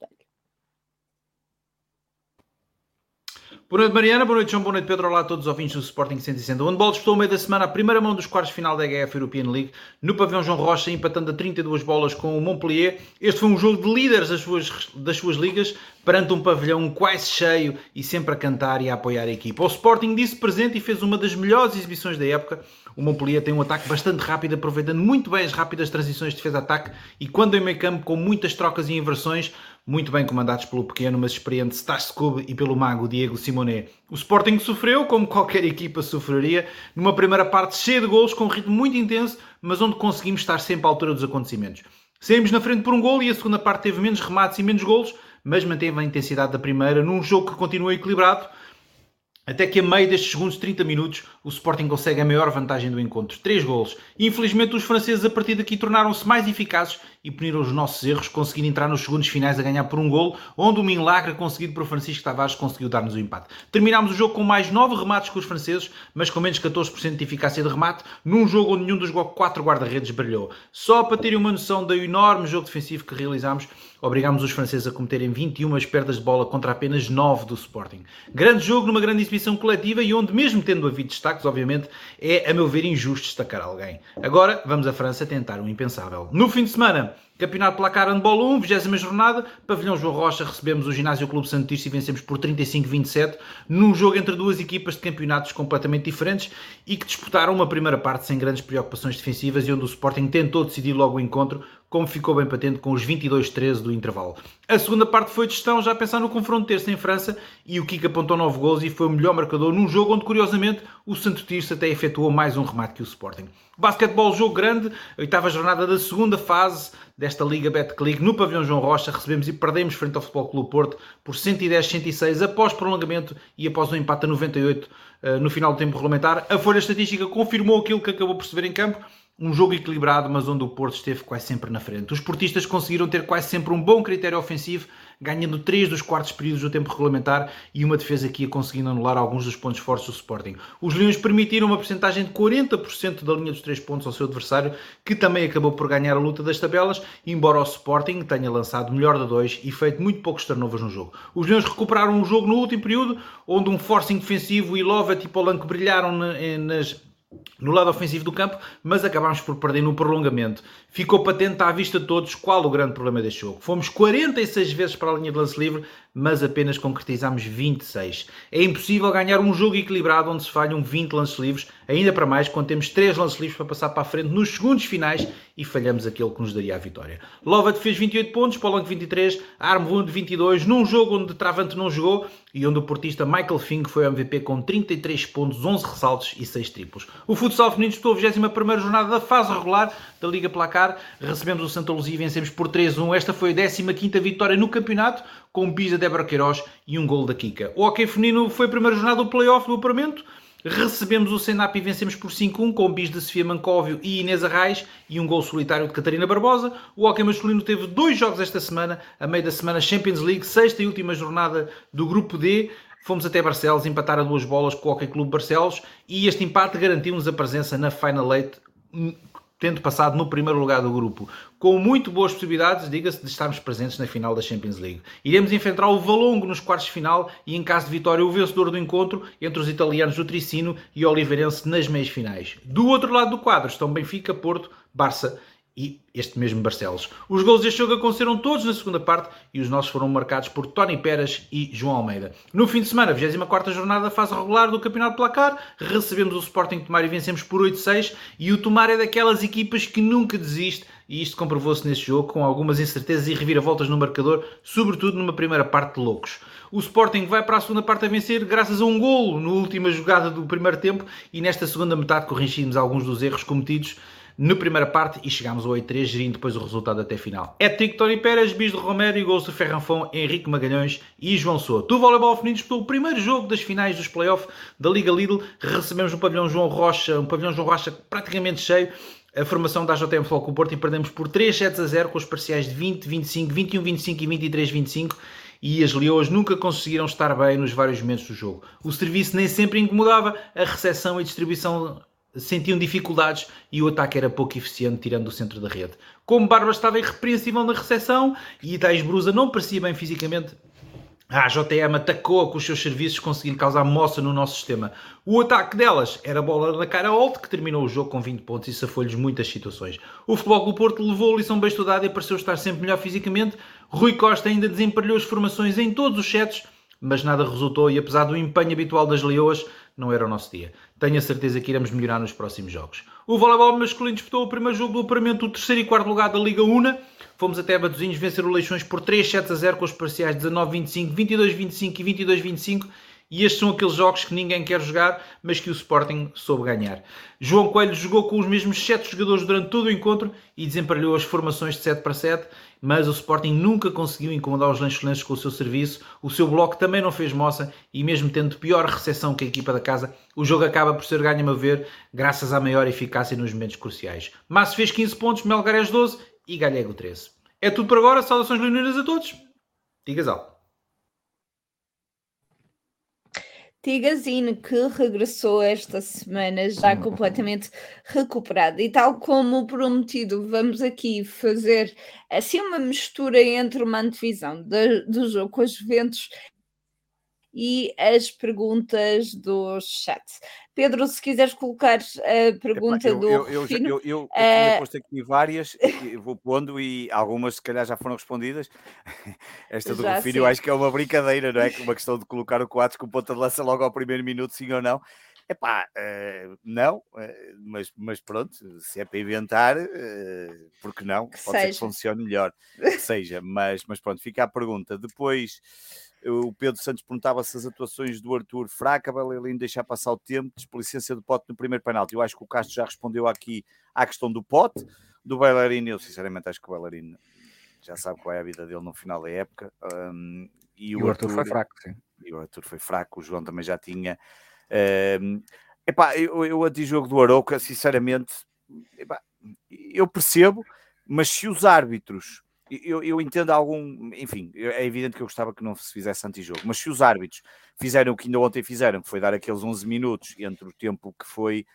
Boa noite, Mariana. Boa noite, João. Boa noite, Pedro. Olá a todos os ouvintes do Sporting 160. O handball disputou ao meio da semana a primeira mão dos quartos final da HF European League no pavilhão João Rocha, empatando a 32 bolas com o Montpellier. Este foi um jogo de líderes das suas, das suas ligas, perante um pavilhão quase cheio e sempre a cantar e a apoiar a equipa. O Sporting disse presente e fez uma das melhores exibições da época. O Montpellier tem um ataque bastante rápido, aproveitando muito bem as rápidas transições de defesa-ataque e quando em meio campo com muitas trocas e inversões, muito bem comandados pelo pequeno, mas experiente Stas Cube e pelo mago Diego Simonet. O Sporting sofreu, como qualquer equipa sofreria, numa primeira parte cheia de golos, com um ritmo muito intenso, mas onde conseguimos estar sempre à altura dos acontecimentos. Saímos na frente por um gol e a segunda parte teve menos remates e menos golos, mas manteve a intensidade da primeira num jogo que continua equilibrado, até que a meio destes segundos 30 minutos o Sporting consegue a maior vantagem do encontro, 3 golos. infelizmente os franceses a partir daqui tornaram-se mais eficazes e puniram os nossos erros, conseguindo entrar nos segundos finais a ganhar por um golo, onde o milagre conseguido por Francisco Tavares conseguiu dar-nos o empate. Terminámos o jogo com mais 9 remates que os franceses, mas com menos 14% de eficácia de remate, num jogo onde nenhum dos 4 guarda-redes brilhou. Só para terem uma noção do enorme jogo defensivo que realizámos, obrigámos os franceses a cometerem 21 perdas de bola contra apenas 9 do Sporting. Grande jogo numa grande exibição coletiva e onde, mesmo tendo havido destaques, obviamente, é, a meu ver, injusto destacar alguém. Agora, vamos à França tentar o um impensável. No fim de semana, Campeonato Placar Handball 1, 20 jornada, Pavilhão João Rocha, recebemos o Ginásio Clube Santista e vencemos por 35-27, num jogo entre duas equipas de campeonatos completamente diferentes e que disputaram uma primeira parte sem grandes preocupações defensivas e onde o Sporting tentou decidir logo o encontro, como ficou bem patente com os 22-13 do intervalo. A segunda parte foi de gestão, já a pensar no confronto terça em França, e o Kika apontou 9 gols e foi o melhor marcador num jogo onde, curiosamente, o Santo Tirso até efetuou mais um remate que o Sporting. Basquetebol, jogo grande, oitava jornada da segunda fase desta Liga Betclic no pavilhão João Rocha, recebemos e perdemos frente ao Futebol Clube Porto por 110-106 após prolongamento e após um empate a 98 eh, no final do tempo regulamentar. A folha estatística confirmou aquilo que acabou por se ver em campo, um jogo equilibrado, mas onde o Porto esteve quase sempre na frente. Os portistas conseguiram ter quase sempre um bom critério ofensivo, ganhando 3 dos quartos períodos do tempo regulamentar e uma defesa que ia conseguindo anular alguns dos pontos fortes do Sporting. Os Leões permitiram uma porcentagem de 40% da linha dos 3 pontos ao seu adversário, que também acabou por ganhar a luta das tabelas, embora o Sporting tenha lançado melhor de dois e feito muito poucos turnovers no jogo. Os Leões recuperaram o jogo no último período, onde um forcing defensivo e Lovat e Polanco brilharam nas no lado ofensivo do campo, mas acabámos por perder no prolongamento. Ficou patente à vista de todos qual o grande problema deste jogo. Fomos 46 vezes para a linha de lance livre, mas apenas concretizámos 26. É impossível ganhar um jogo equilibrado onde se falham 20 lances livres, ainda para mais quando temos 3 lances livres para passar para a frente nos segundos finais e falhamos aquele que nos daria a vitória. Lovat fez 28 pontos, Polanco 23, Armwood 22, num jogo onde Travante não jogou e onde o portista Michael Fink foi MVP com 33 pontos, 11 ressaltos e 6 triplos. O futsal feminino disputou a 21 jornada da fase regular da Liga Placar, recebemos o Santa Luzia e vencemos por 3-1. Esta foi a 15ª vitória no campeonato, com bis da Débora Queiroz e um gol da Kika. O hockey feminino foi a primeira jornada do play-off do apuramento, Recebemos o Senap e vencemos por 5-1 com bis de Sofia Mancóvio e Inês Arraes e um gol solitário de Catarina Barbosa. O hockey masculino teve dois jogos esta semana, a meio da semana Champions League, sexta e última jornada do Grupo D. Fomos até Barcelos empatar a duas bolas com o Hockey Clube Barcelos e este empate garantiu-nos a presença na Final Eight tendo passado no primeiro lugar do grupo, com muito boas possibilidades, diga-se, de estarmos presentes na final da Champions League. Iremos enfrentar o Valongo nos quartos de final e, em caso de vitória, o vencedor do encontro entre os italianos do Tricino e o Oliveirense nas meias finais. Do outro lado do quadro estão Benfica, Porto, Barça e este mesmo Barcelos. Os gols deste jogo aconteceram todos na segunda parte e os nossos foram marcados por Tony Pérez e João Almeida. No fim de semana, 24 jornada da fase regular do Campeonato Placar, recebemos o Sporting Tomar e vencemos por 8-6 e o Tomar é daquelas equipas que nunca desiste e isto comprovou-se neste jogo com algumas incertezas e reviravoltas no marcador, sobretudo numa primeira parte de loucos. O Sporting vai para a segunda parte a vencer graças a um golo na última jogada do primeiro tempo e nesta segunda metade corrigimos alguns dos erros cometidos na primeira parte e chegámos ao 8-3, gerindo depois o resultado até final. É Tico Tony Pérez, Bis de Romero e gols de Ferranfão, Henrique Magalhães e João Souto. O voleibol feminino disputou o primeiro jogo das finais dos playoffs da Liga Lidl. Recebemos um pavilhão João Rocha, um pavilhão João Rocha praticamente cheio. A formação da JTM Floco Porto e perdemos por 3 sets a 0 com os parciais de 20, 25, 21, 25 e 23, 25 e as Leões nunca conseguiram estar bem nos vários momentos do jogo. O serviço nem sempre incomodava, a recepção e distribuição sentiam dificuldades e o ataque era pouco eficiente, tirando do centro da rede. Como Barba estava irrepreensível na recepção e Thais Brusa não parecia bem fisicamente, a JTM atacou com os seus serviços, conseguindo causar moça no nosso sistema. O ataque delas era bola na cara alta, que terminou o jogo com 20 pontos e safou-lhes muitas situações. O Futebol do Porto levou a lição bem estudada e pareceu estar sempre melhor fisicamente. Rui Costa ainda desemparelhou as formações em todos os sets, mas nada resultou e apesar do empenho habitual das Leoas, não era o nosso dia. Tenho a certeza que iremos melhorar nos próximos jogos. O voleibol masculino disputou o primeiro jogo do apuramento do terceiro e quarto lugar da Liga Una. Fomos até Batozinhos vencer o Leixões por 3 7 a 0 com os parciais 19-25, 22-25 e 22-25 e estes são aqueles jogos que ninguém quer jogar, mas que o Sporting soube ganhar. João Coelho jogou com os mesmos 7 jogadores durante todo o encontro e desemparelhou as formações de 7 para 7, mas o Sporting nunca conseguiu incomodar os lancholenses com o seu serviço, o seu bloco também não fez moça e mesmo tendo pior recepção que a equipa da casa, o jogo acaba por ser ganho a ver, graças à maior eficácia nos momentos cruciais. Massa fez 15 pontos, Melgares 12 e Galego 13. É tudo por agora, saudações leoninas a todos. Digas algo. Tigazine, que regressou esta semana já completamente recuperado. E tal como prometido, vamos aqui fazer assim uma mistura entre uma antevisão do jogo com os Juventus e as perguntas do chat. Pedro, se quiseres colocar a pergunta eu, do eu, eu, Rufino, eu, eu, eu, uh... tinha posto aqui várias, vou pondo e algumas se calhar já foram respondidas. Esta do Rufino eu acho que é uma brincadeira, não é? Uma questão de colocar o quadro com ponta de lança logo ao primeiro minuto, sim ou não. Epá, uh, não, uh, mas, mas pronto, se é para inventar, uh, porque não? Que Pode seja. ser que funcione melhor, que seja, mas, mas pronto, fica a pergunta. Depois, o Pedro Santos perguntava se as atuações do Arthur fraca, Bailarino deixar passar o tempo, desplicência do pote no primeiro penalti. Eu acho que o Castro já respondeu aqui à questão do pote, do Bailarino. Eu sinceramente acho que o Bailarino já sabe qual é a vida dele no final da época. Um, e, e, o, Arthur, Arthur, foi fraco, sim. E o Arthur foi fraco, o João também já tinha. Um, epá, eu, eu anti-jogo do Arouca, sinceramente, epá, eu percebo, mas se os árbitros eu, eu, entendo algum, enfim, é evidente que eu gostava que não se fizesse antijogo, mas se os árbitros fizeram o que ainda ontem fizeram, que foi dar aqueles 11 minutos entre o tempo que foi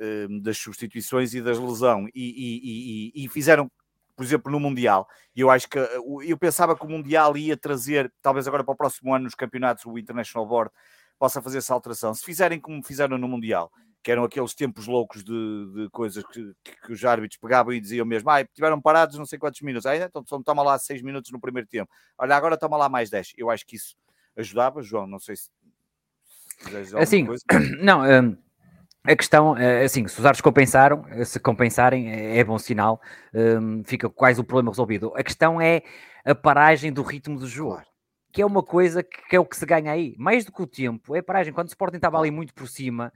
uh, das substituições e das lesão, e, e, e, e, fizeram, por exemplo, no Mundial, eu acho que eu pensava que o Mundial ia trazer, talvez agora para o próximo ano nos campeonatos, o International Board possa fazer essa alteração. Se fizerem como fizeram no Mundial, que eram aqueles tempos loucos de, de coisas que, que, os árbitros pegavam e diziam mesmo, ah, tiveram parados não sei quantos minutos, aí então toma lá 6 minutos no primeiro tempo, olha, agora toma lá mais 10. Eu acho que isso ajudava, João, não sei se. se assim, não. Um a questão, é assim, se os árbitros compensaram, se compensarem, é, é bom sinal, um, fica quase o problema resolvido. A questão é a paragem do ritmo do jogo, que é uma coisa que, que é o que se ganha aí. Mais do que o tempo, é a paragem. Quando o Sporting estava ali muito por cima,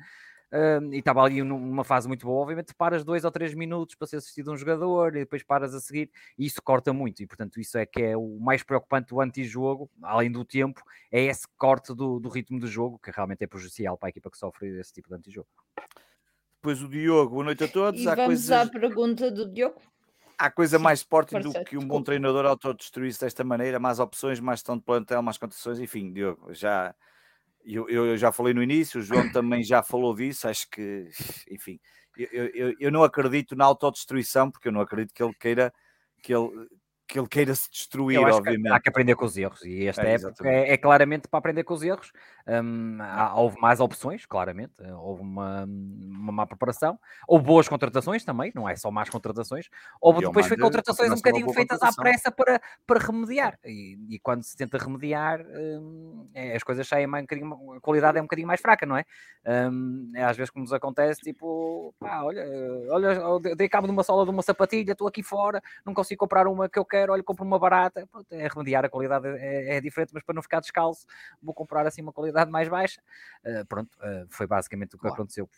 e estava ali numa fase muito boa, obviamente paras dois ou três minutos para ser assistido um jogador e depois paras a seguir, e isso corta muito, e portanto isso é que é o mais preocupante do antijogo, além do tempo, é esse corte do, do ritmo do jogo, que realmente é prejudicial para a equipa que sofre esse tipo de antijogo. Depois o Diogo, boa noite a todos. E Há vamos coisas... à pergunta do Diogo. Há coisa mais forte do que um bom treinador autodestruir-se desta maneira, mais opções, mais gestão de plantel, mais condições, enfim, Diogo, já eu, eu, já falei no início, o João também já falou disso. Acho que, enfim, eu, eu, eu não acredito na autodestruição, porque eu não acredito que ele queira que ele que ele queira se destruir, obviamente. Que há que aprender com os erros, e esta é, época é, é, claramente para aprender com os erros. Um, há, houve mais opções, claramente, houve uma, uma má preparação, houve boas contratações também, não é só más contratações, houve depois foi contratações um bocadinho feitas à pressa para, para remediar, e, e quando se tenta remediar, um, é, as coisas saem um bocadinho, a qualidade é um bocadinho mais fraca, não é? Um, é às vezes como nos acontece, tipo, pá, olha, olha, dei cabo de uma sola de uma sapatilha, estou aqui fora, não consigo comprar uma que eu quero olha, compro uma barata, pronto, é remediar, a qualidade é, é, diferente, mas para não ficar descalço, vou comprar assim uma qualidade mais baixa. Uh, pronto, uh, foi basicamente o que claro. aconteceu.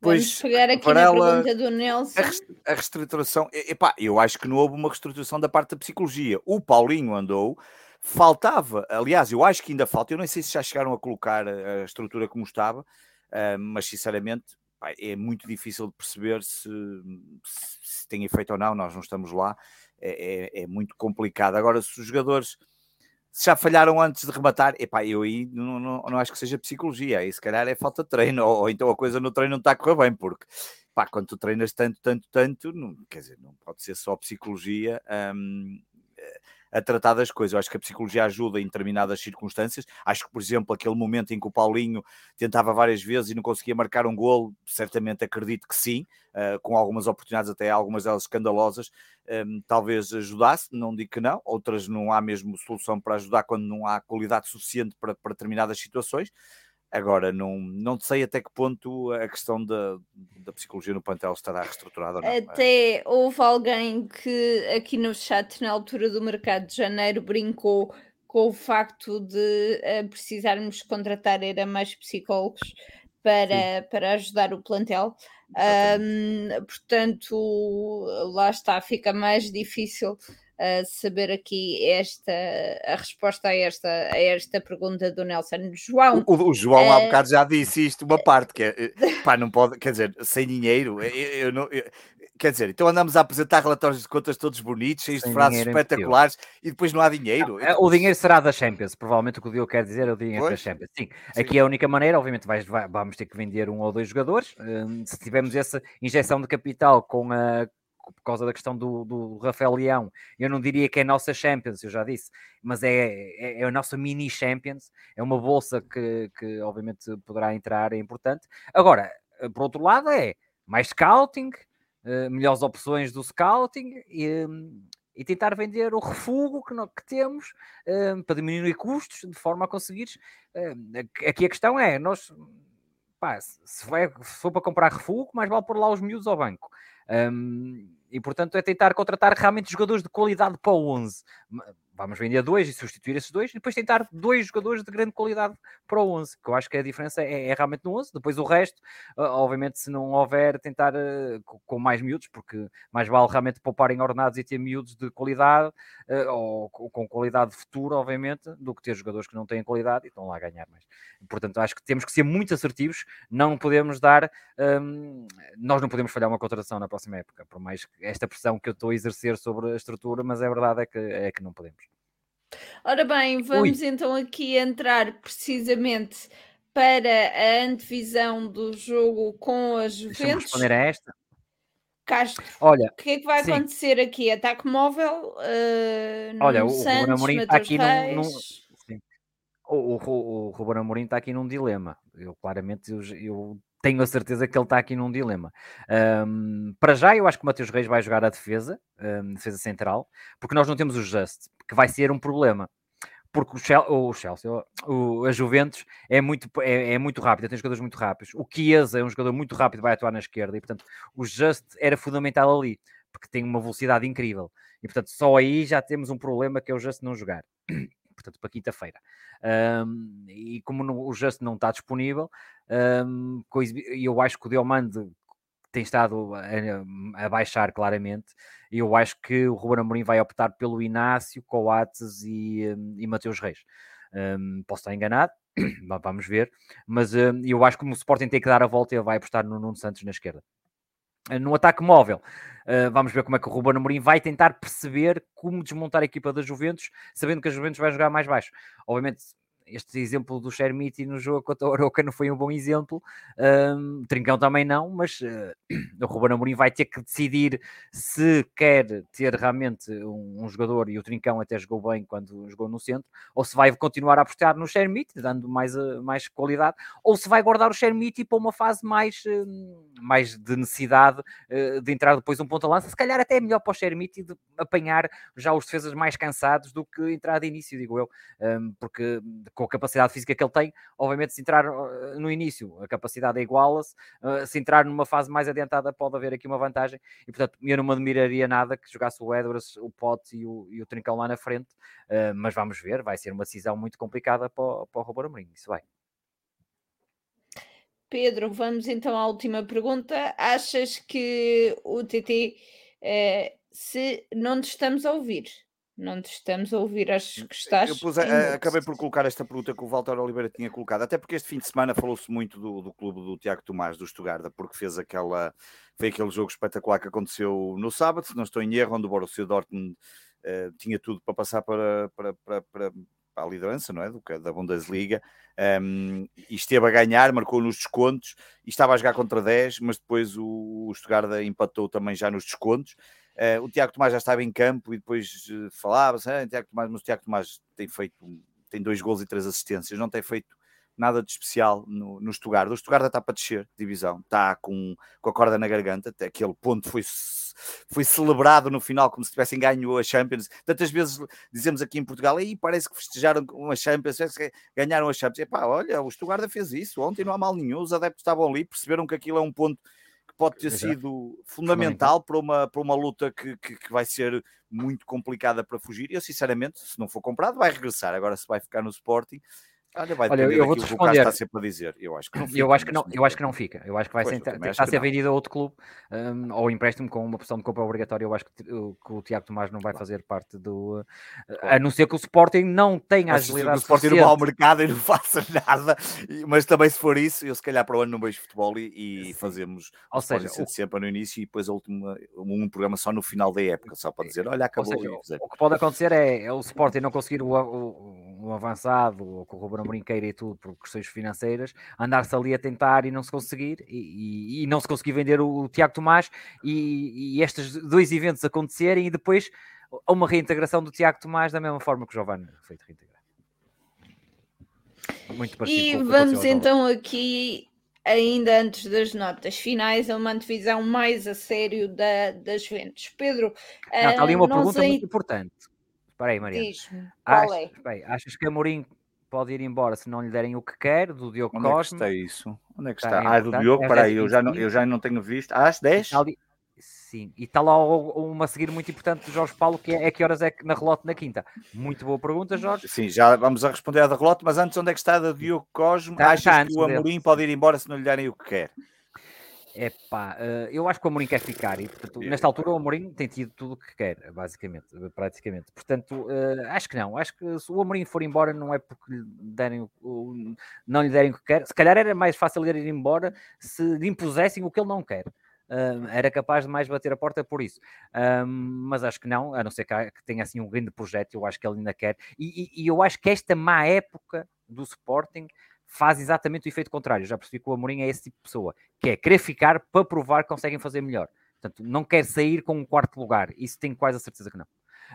Pois, Vamos pegar aqui na pergunta do Nelson. A reestruturação, epá, eu acho que não houve uma reestruturação da parte da psicologia. O Paulinho andou, faltava, aliás, eu acho que ainda falta, eu não sei se já chegaram a colocar a estrutura como estava, uh, mas sinceramente é muito difícil de perceber se, se tem efeito ou não, nós não estamos lá é, é, é, muito complicado. Agora, se os jogadores se já falharam antes de rematar, epá, eu aí não, não, não acho que seja psicologia, aí se calhar é falta de treino, ou, ou então a coisa no treino não está a correr bem, porque pá, quando tu treinas tanto, tanto, tanto, não, quer dizer, não pode ser só psicologia. Hum, a tratar das coisas. Eu acho que a psicologia ajuda em determinadas circunstâncias. Acho que, por exemplo, aquele momento em que o Paulinho tentava várias vezes e não conseguia marcar um golo, certamente acredito que sim, uh, com algumas oportunidades, até algumas delas escandalosas, um, ehm, talvez ajudasse, não digo que não, outras não há mesmo solução para ajudar quando não há qualidade suficiente para, para determinadas situações. Agora, não, não sei até que ponto a questão da, da psicologia no plantel estará reestruturada ou não. Até houve alguém que aqui no chat, na altura do mercado de janeiro, brincou com o facto de uh, precisarmos contratar era mais psicólogos para, para ajudar o plantel. Um, portanto, lá está, fica mais difícil uh, saber aqui esta a resposta a esta, a esta pergunta do Nelson. João. O, o João uh, há bocado já disse isto, uma parte que é eh, pá, não pode, quer dizer, sem dinheiro, eu, eu não. Eu, quer dizer, então andamos a apresentar relatórios de contas todos bonitos, cheios de frases espetaculares e depois não há dinheiro. Não, o dinheiro será da Champions, provavelmente o que o Diogo quer dizer é o dinheiro pois? da Champions. Sim, Sim, aqui é a única maneira, obviamente vais, vai, vamos ter que vender um ou dois jogadores. Um, se tivermos essa injeção de capital com a por causa da questão do, do Rafael Leão. Eu não diria que é a nossa Champions, eu já disse, mas é, é, é a nossa mini Champions. É uma bolsa que, que, obviamente, poderá entrar, é importante. Agora, eh, por outro lado, é mais scouting, uh, melhores opções do scouting e, hum, e tentar vender o refúgio que, que temos uh, para diminuir custos, de forma a conseguires. Uh, aqui a questão é: nós. Pá, se, vai, se for para comprar refúgio, mais vale pôr lá os miúdos ao banco. Um, e portanto é tentar contratar realmente jogadores de qualidade para o 11 vamos vender dois e substituir esses dois e depois tentar dois jogadores de grande qualidade para o 11, que eu acho que a diferença é, é realmente no 11. Depois o resto, obviamente, se não houver, tentar uh, com mais miúdos, porque mais vale realmente poupar em ordenados e ter miúdos de qualidade uh, ou com qualidade futura, obviamente, do que ter jogadores que não têm qualidade e estão lá a ganhar mais. Portanto, acho que temos que ser muito assertivos, não podemos dar, um, nós não podemos falhar uma contratação na próxima época, por mais esta pressão que eu estou a exercer sobre a estrutura, mas é verdade é que, é que não podemos. Ora bem, vamos Ui. então aqui entrar precisamente para a antevisão do jogo com a Juventus. responder a esta. Castro, Olha, o que é que vai sim. acontecer aqui? Ataque móvel? Uh, Olha, o Santos, Ruben Amorim está aqui num, num o, o, o Ruben Amorim está aqui num dilema. Eu claramente eu, eu tenho a certeza que ele está aqui num dilema. Um, para já, eu acho que o Mateus Reis vai jogar a defesa, um, defesa central, porque nós não temos o Just, que vai ser um problema. Porque o Chelsea, o Chelsea o, a Juventus é muito, é, é, muito rápida, tem jogadores muito rápidos. O Chiesa é um jogador muito rápido, vai atuar na esquerda, e portanto o Just era fundamental ali, porque tem uma velocidade incrível. E portanto só aí já temos um problema que é o Just não jogar. Portanto, para quinta-feira. Um, e como no, o Just não está disponível, um, eu acho que o Diomande tem estado a, a, baixar claramente, eu acho que o Ruben Amorim vai optar pelo Inácio, Coates e, e Mateus Reis. Um, posso estar enganado, vamos ver, mas eu acho que o Sporting tem que dar a volta e vai apostar no Nuno Santos na esquerda. Eh, no ataque móvel, uh, vamos ver como é que o Ruben Amorim vai tentar perceber como desmontar a equipa da Juventus, sabendo que a Juventus vai jogar mais baixo. Obviamente, este exemplo do Shermiti no jogo contra o Aroca não foi um bom exemplo, um, Trincão também não, mas uh, o Ruben Amorim vai ter que decidir se quer ter realmente um, um, jogador, e o Trincão até jogou bem quando jogou no centro, ou se vai continuar a apostar no Shermiti, dando mais, uh, mais qualidade, ou se vai guardar o Shermiti para uma fase mais, uh, mais de necessidade de entrar depois um ponto a lança, se calhar até é melhor para o Shermiti de apanhar já os defesas mais cansados do que entrar de início, digo eu, um, porque com a capacidade física que ele tem, obviamente, se entrar uh, no início, a capacidade é iguala-se, uh, se entrar numa fase mais adiantada, pode haver aqui uma vantagem, e portanto, eu não me admiraria nada que jogasse o Edwards, o Pote e o, e o Trincão lá na frente, uh, mas vamos ver, vai ser uma decisão muito complicada para, para o Robert Amorim, isso vai. Pedro, vamos então à última pergunta. Achas que o TT, eh, se não te estamos a ouvir, não te estamos a ouvir, acho que estás. Eu pus, a, acabei por colocar esta pergunta que o Walter Oliveira tinha colocado, até porque este fim de semana falou-se muito do, do clube do Tiago Tomás, do Estugarda, porque fez aquela. Foi aquele jogo espetacular que aconteceu no sábado, se não estou em erro, onde o Borussia Dortmund uh, tinha tudo para passar para, para, para, para, para a liderança, não é? Do, da Bundesliga, um, e esteve a ganhar, marcou nos descontos, e estava a jogar contra 10, mas depois o, o Stuttgart empatou também já nos descontos. Uh, o Tiago Tomás já estava em campo e depois uh, falava-se, ah, Tiago Tomás, mas o Tiago Tomás tem feito, tem dois gols e três assistências, não tem feito nada de especial no, no Stuttgart. O Stuttgart está para descer divisão, está com, com a corda na garganta, até aquele ponto foi, foi celebrado no final como se tivessem ganho a Champions. Tantas vezes dizemos aqui em Portugal, aí parece que festejaram uma Champions, ganharam a Champions. E pá, olha, o Stuttgart fez isso, ontem não há mal nenhum, os adeptos estavam ali, perceberam que aquilo é um ponto pode ter Exato. sido fundamental para uma, para uma luta que, que, que, vai ser muito complicada para fugir. Eu, sinceramente, se não for comprado, vai regressar. Agora, se vai ficar no Sporting, Olha, vai Olha eu vou te responder. está sempre a dizer. Eu acho que não fica. Eu acho que não, eu acho que não fica. Eu acho que vai pois, ser, está a ser vendido a outro clube um, ou empréstimo com uma opção de compra obrigatória. Eu acho que, que o Tiago Tomás não vai fazer parte do. Uh, claro. A não ser que o Sporting não tenha mas agilidade. Se o Sporting não vá ao mercado e não faça nada, mas também se for isso, eu se calhar para o ano não vejo futebol e, e fazemos ou seja, o... sempre no início e depois a última, um programa só no final da época, só para dizer: olha, acabou. Seja, o que pode acontecer é, é o Sporting não conseguir o, o, o avançado, ou com queira e tudo por questões financeiras, andar-se ali a tentar e não se conseguir, e, e, e não se conseguir vender o, o Tiago Tomás, e, e, estes dois eventos acontecerem, e depois uma reintegração do Tiago Tomás da mesma forma que o Giovanni foi reintegrado. Muito e vamos então aqui, ainda antes das notas finais, a uma divisão mais a sério da, das Juventus. Pedro, não, está ali uma pergunta sei... muito importante. Espera aí, Maria. Achas, é? achas que Amorim pode ir embora se não lhe derem o que quer, do Diogo Onde Costa. Onde é que está isso? Onde é que está? está? Ah, do Diogo, para aí, eu já, não, eu já não tenho visto. Ah, às 10? Sim, e está lá uma a seguir muito importante do Jorge Paulo, que é, é que horas é que na relote na quinta? Muito boa pergunta, Jorge. Sim, já vamos a responder à da relote, mas antes, onde é que está a Diogo Cosmo? Tá, Achas tá, que o Amorim dele. pode ir embora se não lhe derem o que quer? É pá, uh, eu acho que o Amorim quer ficar e, portanto, nesta altura o Amorim tem tido tudo o que quer, basicamente, praticamente. Portanto, uh, acho que não. Acho que se o Amorim for embora não é porque lhe derem o, não lhe derem o que quer. Se calhar era mais fácil ir embora se lhe impusessem o que ele não quer. Uh, era capaz de mais bater a porta por isso. mas acho que não, a não ser que, que, tenha assim um grande projeto, eu acho que ele ainda quer. E, e, e eu acho que esta má época do Sporting faz exatamente o efeito contrário. Já percebi que o Amorim é esse tipo de pessoa, que é querer ficar para provar que conseguem fazer melhor. Portanto, não quer sair com um quarto lugar. Isso tenho quase a certeza que não.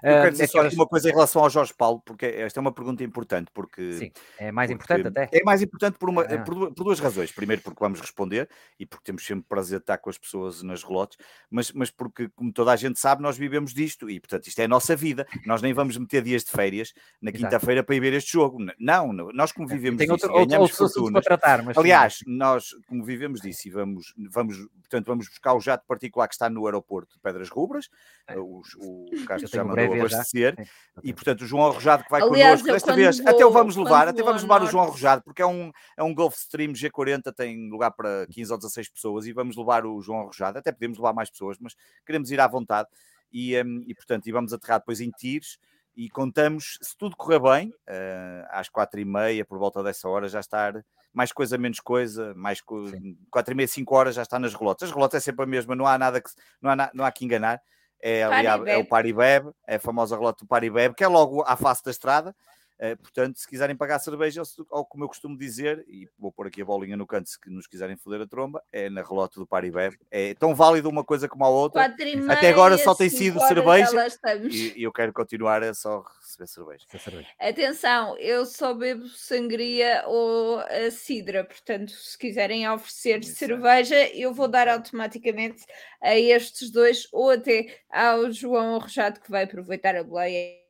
Eu quero dizer é só uma coisa em relação ao Jorge Paulo, porque esta é uma pergunta importante, porque... Sim, é mais importante até. É mais importante por, uma, ah. por, por, duas razões. Primeiro porque vamos responder e porque temos sempre prazer de estar com as pessoas nas relotes, mas, mas porque, como toda a gente sabe, nós vivemos disto e, portanto, isto é a nossa vida. Nós nem vamos meter dias de férias na quinta-feira para ir ver este jogo. Não, nós como é, vivemos Tem disso, outro, ganhamos outro. Para tratar, mas Aliás, nós como vivemos disso e vamos, vamos, portanto, vamos buscar o jato particular que está no aeroporto de Pedras Rubras, é. o, o Castro abastecer, e portanto o João Arrojado que vai Aliás, connosco desta vez, vou, até o vamos levar, até vamos levar o João Arrojado, porque é um, é um Gulfstream G40, tem lugar para 15 ou 16 pessoas, e vamos levar o João Arrojado, até podemos levar mais pessoas, mas queremos ir à vontade, e, um, e portanto, e vamos aterrar depois em Tires, e contamos, se tudo correr bem, uh, às quatro e meia, por volta dessa hora, já estar mais coisa, menos coisa, mais co... quatro e meia, cinco horas já está nas relotes. As relotes é sempre a mesma, não há nada que não há, na... não há que enganar. É, ali, é o Paribeb, é a famosa relota do Paribeb, que é logo à face da estrada. Uh, portanto, se quiserem pagar cerveja, ou como eu costumo dizer, e vou pôr aqui a bolinha no canto se nos quiserem foder a tromba, é na relota do Paribeb. É tão válido uma coisa como a outra. Até agora só tem sido cerveja e, e, eu quero continuar a só receber cerveja. cerveja. Atenção, eu só bebo sangria ou a cidra, portanto, se quiserem oferecer Isso cerveja, é. eu vou dar automaticamente a estes dois ou até ao João Arrojado que vai aproveitar a boleia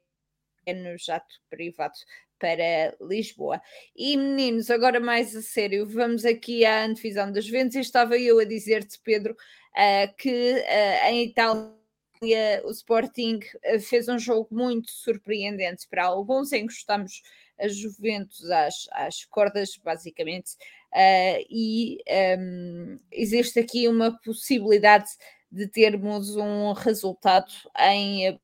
no jato privado para Lisboa. E meninos, agora mais a sério, vamos aqui à antevisão das vendas. Estava eu a dizer-te, Pedro, uh, que uh, em Itália o Sporting uh, fez um jogo muito surpreendente para alguns, encostamos a Juventus às, às cordas, basicamente, e um, existe aqui uma possibilidade de termos um resultado em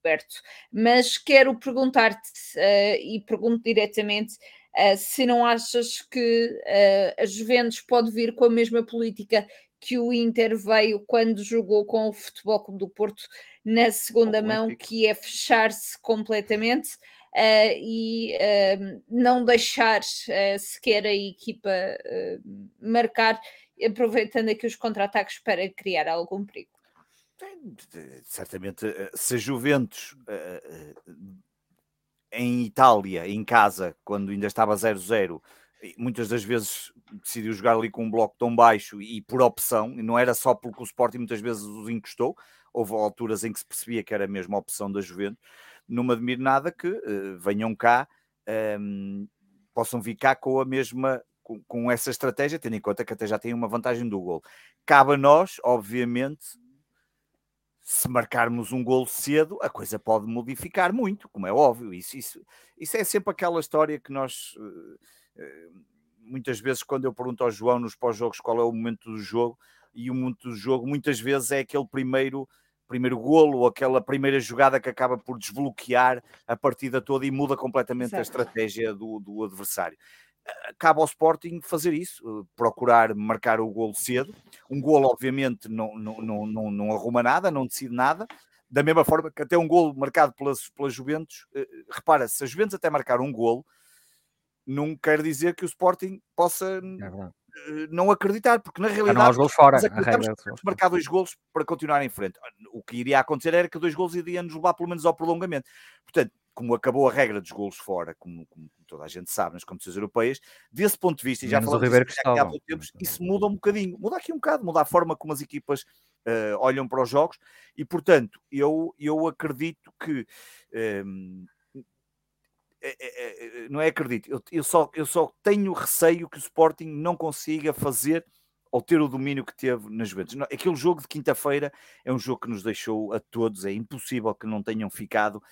Roberto, mas quero perguntar-te uh, e pergunto diretamente uh, se não achas que uh, a Juventus pode vir com a mesma política que o Inter veio quando jogou com o Futebol Clube do Porto na segunda mão, que é fechar-se completamente e não deixar sequer a equipa marcar, aproveitando aqui os contra-ataques para criar algum perigo. Certamente, eh, se a Juventus eh, eh, em Itália, em casa, quando ainda estava 0-0, muitas das vezes decidiu jogar ali com um bloco tão baixo e por opção, e não era só porque o Sporting muitas vezes os encostou, houve alturas em que se percebia que era a mesma opção da Juventus, não me admiro nada que uh, venham cá, um, ehm, possam vir cá com a mesma, com, com, essa estratégia, tendo em conta que até já tem uma vantagem do gol. Cabe a nós, obviamente, se marcarmos um golo cedo, a coisa pode modificar muito, como é óbvio. Isso, isso, isso é sempre aquela história que nós, eh, muitas vezes, quando eu pergunto ao João nos pós-jogos qual é o momento do jogo, e o momento do jogo muitas vezes é aquele primeiro primeiro golo ou aquela primeira jogada que acaba por desbloquear a partida toda e muda completamente a estratégia do, do adversário cabe ao Sporting fazer isso, eh, procurar marcar o golo cedo. Um golo, obviamente, não, não, não, não, arruma nada, não decide nada. Da mesma forma que até um golo marcado pela, pela Juventus, eh, repara, se a Juventus até marcar um golo, não quer dizer que o Sporting possa é não acreditar, porque na realidade não gols fora. Nós marcar dois golos para continuar em frente. O que iria acontecer era que dois golos iriam nos levar pelo menos ao prolongamento. Portanto, como acabou a regra dos golos fora, como, como, toda a gente sabe nas competições europeias, desse ponto de vista, e já falamos disso há pouco tempo, isso muda um bocadinho, muda aqui um bocado, muda a forma como as equipas uh, olham para os jogos, e portanto, eu, eu acredito que um, ehm, é, é, é, não é acredito, eu, eu, só, eu só tenho receio que o Sporting não consiga fazer ou ter o domínio que teve nas Juventus. Aquele jogo de quinta-feira é um jogo que nos deixou a todos, é impossível que não tenham ficado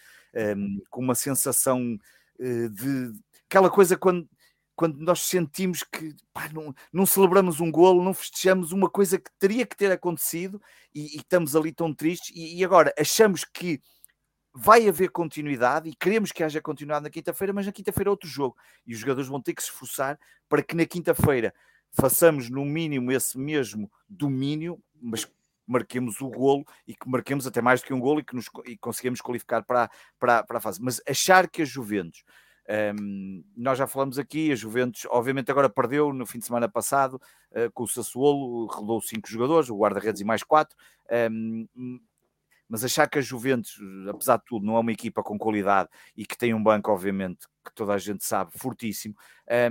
um, com uma sensação uh, de aquela coisa quando, quando nós sentimos que pá, não, não, celebramos um golo, não festejamos uma coisa que teria que ter acontecido e, e estamos ali tão tristes, e, e, agora achamos que vai haver continuidade e queremos que haja continuidade na quinta-feira, mas na quinta-feira é outro jogo e os jogadores vão ter que se esforçar para que na quinta-feira façamos no mínimo esse mesmo domínio, mas marquemos o golo e que marquemos até mais do que um golo e que nos e conseguimos qualificar para, para, para a fase. Mas achar que a Juventus, um, nós já falamos aqui, a Juventus obviamente agora perdeu no fim de semana passado uh, com o Sassuolo, rodou cinco jogadores, o guarda-redes e mais quatro, um, mas achar que a Juventus, apesar de tudo, não é uma equipa com qualidade e que tem um banco, obviamente, que toda a gente sabe, fortíssimo,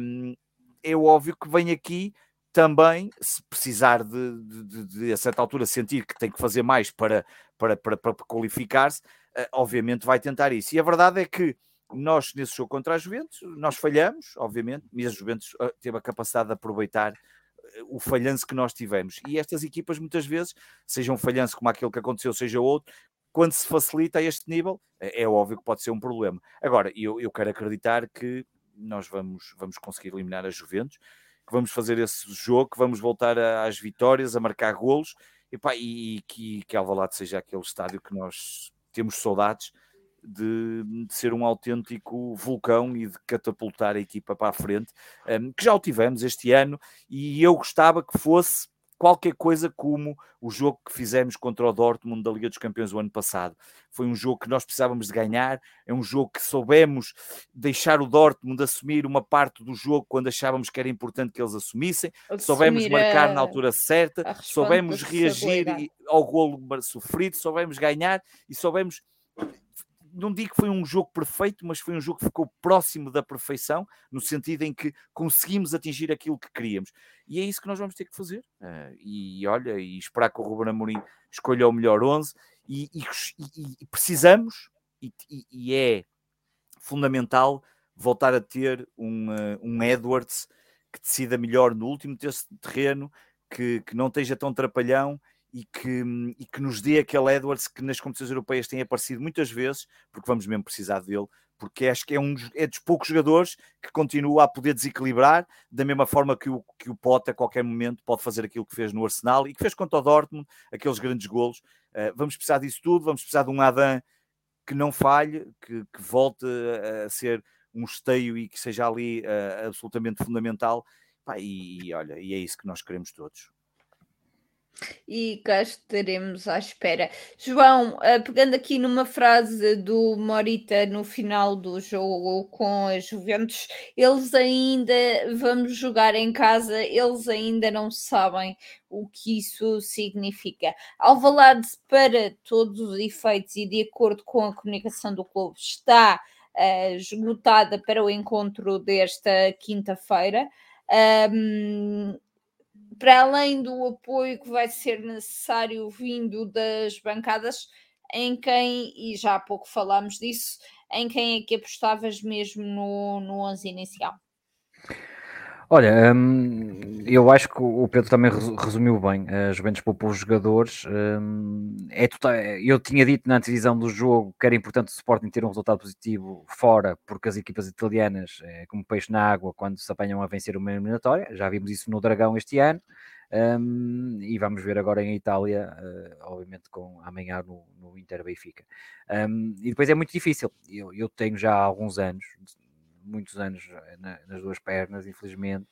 um, é óbvio que vem aqui também, se precisar de, de, de, a certa altura, sentir que tem que fazer mais para, para, para, para qualificar-se, uh, obviamente vai tentar isso. E a verdade é que nós, nesse jogo contra a Juventus, nós falhamos, obviamente, e a Juventus uh, teve a capacidade de aproveitar o falhanço que nós tivemos. E estas equipas, muitas vezes, seja um falhanço como aquele que aconteceu, seja outro, quando se facilita a este nível, é, é óbvio que pode ser um problema. Agora, eu, eu quero acreditar que nós vamos, vamos conseguir eliminar a Juventus, que vamos fazer esse jogo, que vamos voltar a, às vitórias, a marcar golos, e, pá, e, e que, que Alvalade seja aquele estádio que nós temos saudades de, de, ser um autêntico vulcão e de catapultar a equipa para a frente, um, que já o tivemos este ano, e eu gostava que fosse qualquer coisa como o jogo que fizemos contra o Dortmund da Liga dos Campeões o ano passado. Foi um jogo que nós precisávamos de ganhar, é um jogo que soubemos deixar o Dortmund assumir uma parte do jogo quando achávamos que era importante que eles assumissem, assumir soubemos marcar a... na altura certa, soubemos reagir ao golo sofrido, soubemos ganhar e soubemos não digo que foi um jogo perfeito, mas foi um jogo que ficou próximo da perfeição, no sentido em que conseguimos atingir aquilo que queríamos. E é isso que nós vamos ter que fazer. Uh, e olha, e esperar que o Ruben Amorim escolha o melhor 11. E, e, e precisamos, e, é fundamental, voltar a ter um, uh, um Edwards que decida melhor no último terreno, que, que não esteja tão trapalhão e que, e que nos dê aquele Edwards que nas competições europeias tem aparecido muitas vezes, porque vamos mesmo precisar dele, porque acho que é um é dos poucos jogadores que continua a poder desequilibrar, da mesma forma que o, que o Pote a qualquer momento pode fazer aquilo que fez no Arsenal e que fez contra o Dortmund, aqueles grandes golos. Uh, vamos precisar disso tudo, vamos precisar de um Adam que não falhe, que, que volte a, ser um esteio e que seja ali uh, absolutamente fundamental. Pá, e, e olha, e é isso que nós queremos todos e cá estaremos à espera. João, uh, pegando aqui numa frase do Morita no final do jogo com a Juventus, eles ainda vamos jogar em casa, eles ainda não sabem o que isso significa. Alvalade, para todos os efeitos e de acordo com a comunicação do clube, está uh, esgotada para o encontro desta quinta-feira. Um, para além do apoio que vai ser necessário vindo das bancadas, em quem, e já há pouco falámos disso, em quem é que apostavas mesmo no, no 11 inicial? Olha, hum, eu acho que o Pedro também resumiu bem. A Juventus poupou os jogadores. Hum, é total, eu tinha dito na antevisão do jogo que era importante o Sporting ter um resultado positivo fora, porque as equipas italianas, é como peixe na água, quando se apanham a vencer uma eliminatória. Já vimos isso no Dragão este ano. Um, e vamos ver agora em Itália, uh, obviamente com amanhã no, no Inter Benfica. Um, e depois é muito difícil. Eu, eu tenho já há alguns anos, muitos anos eh, na, nas duas pernas, infelizmente,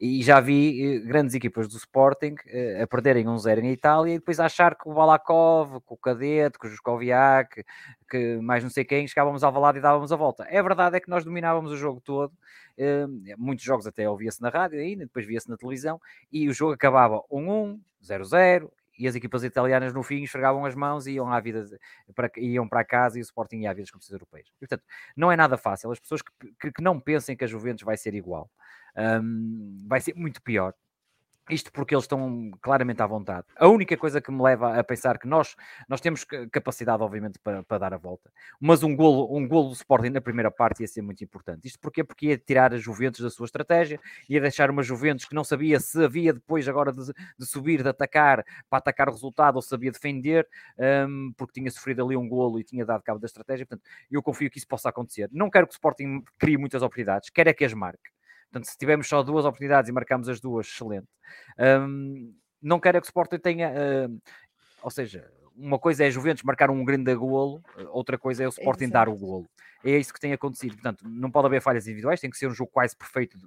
e já vi eh, grandes equipas do Sporting uh, a perderem um zero em Itália e depois achar que o Balakov, que o Cadete, que o Juskoviak, que mais não sei quem, chegávamos ao lado e dávamos a volta. É verdade é que nós dominávamos o jogo todo, muitos jogos até ouvia-se na rádio ainda, depois via-se na televisão, e o jogo acabava 1-1, 0-0, e as equipas italianas no fim esfregavam as mãos e iam, à vida para, iam para casa e o Sporting ia à vida das competições europeias. E, portanto, não é nada fácil. As pessoas que, que, que não pensem que a Juventus vai ser igual, um, vai ser muito pior. Isto porque eles estão claramente à vontade. A única coisa que me leva a pensar que nós, nós temos capacidade, obviamente, para, para dar a volta. Mas um golo, um golo do Sporting na primeira parte ia ser muito importante. Isto porquê? Porque ia tirar a Juventus da sua estratégia, ia deixar uma Juventus que não sabia se havia depois agora de, de subir, de atacar, para atacar o resultado, ou sabia defender, um, porque tinha sofrido ali um golo e tinha dado cabo da estratégia. Portanto, eu confio que isso possa acontecer. Não quero que o Sporting crie muitas oportunidades, quero é que as marque. Portanto, se tivermos só duas oportunidades e marcamos as duas, excelente. Um, não quero que o Sporting tenha, uh, ou seja, uma coisa é a Juventus marcar um grande golo, outra coisa é o Sporting Exato. dar o golo. É isso que tem acontecido. Portanto, não pode haver falhas individuais, tem que ser um jogo quase perfeito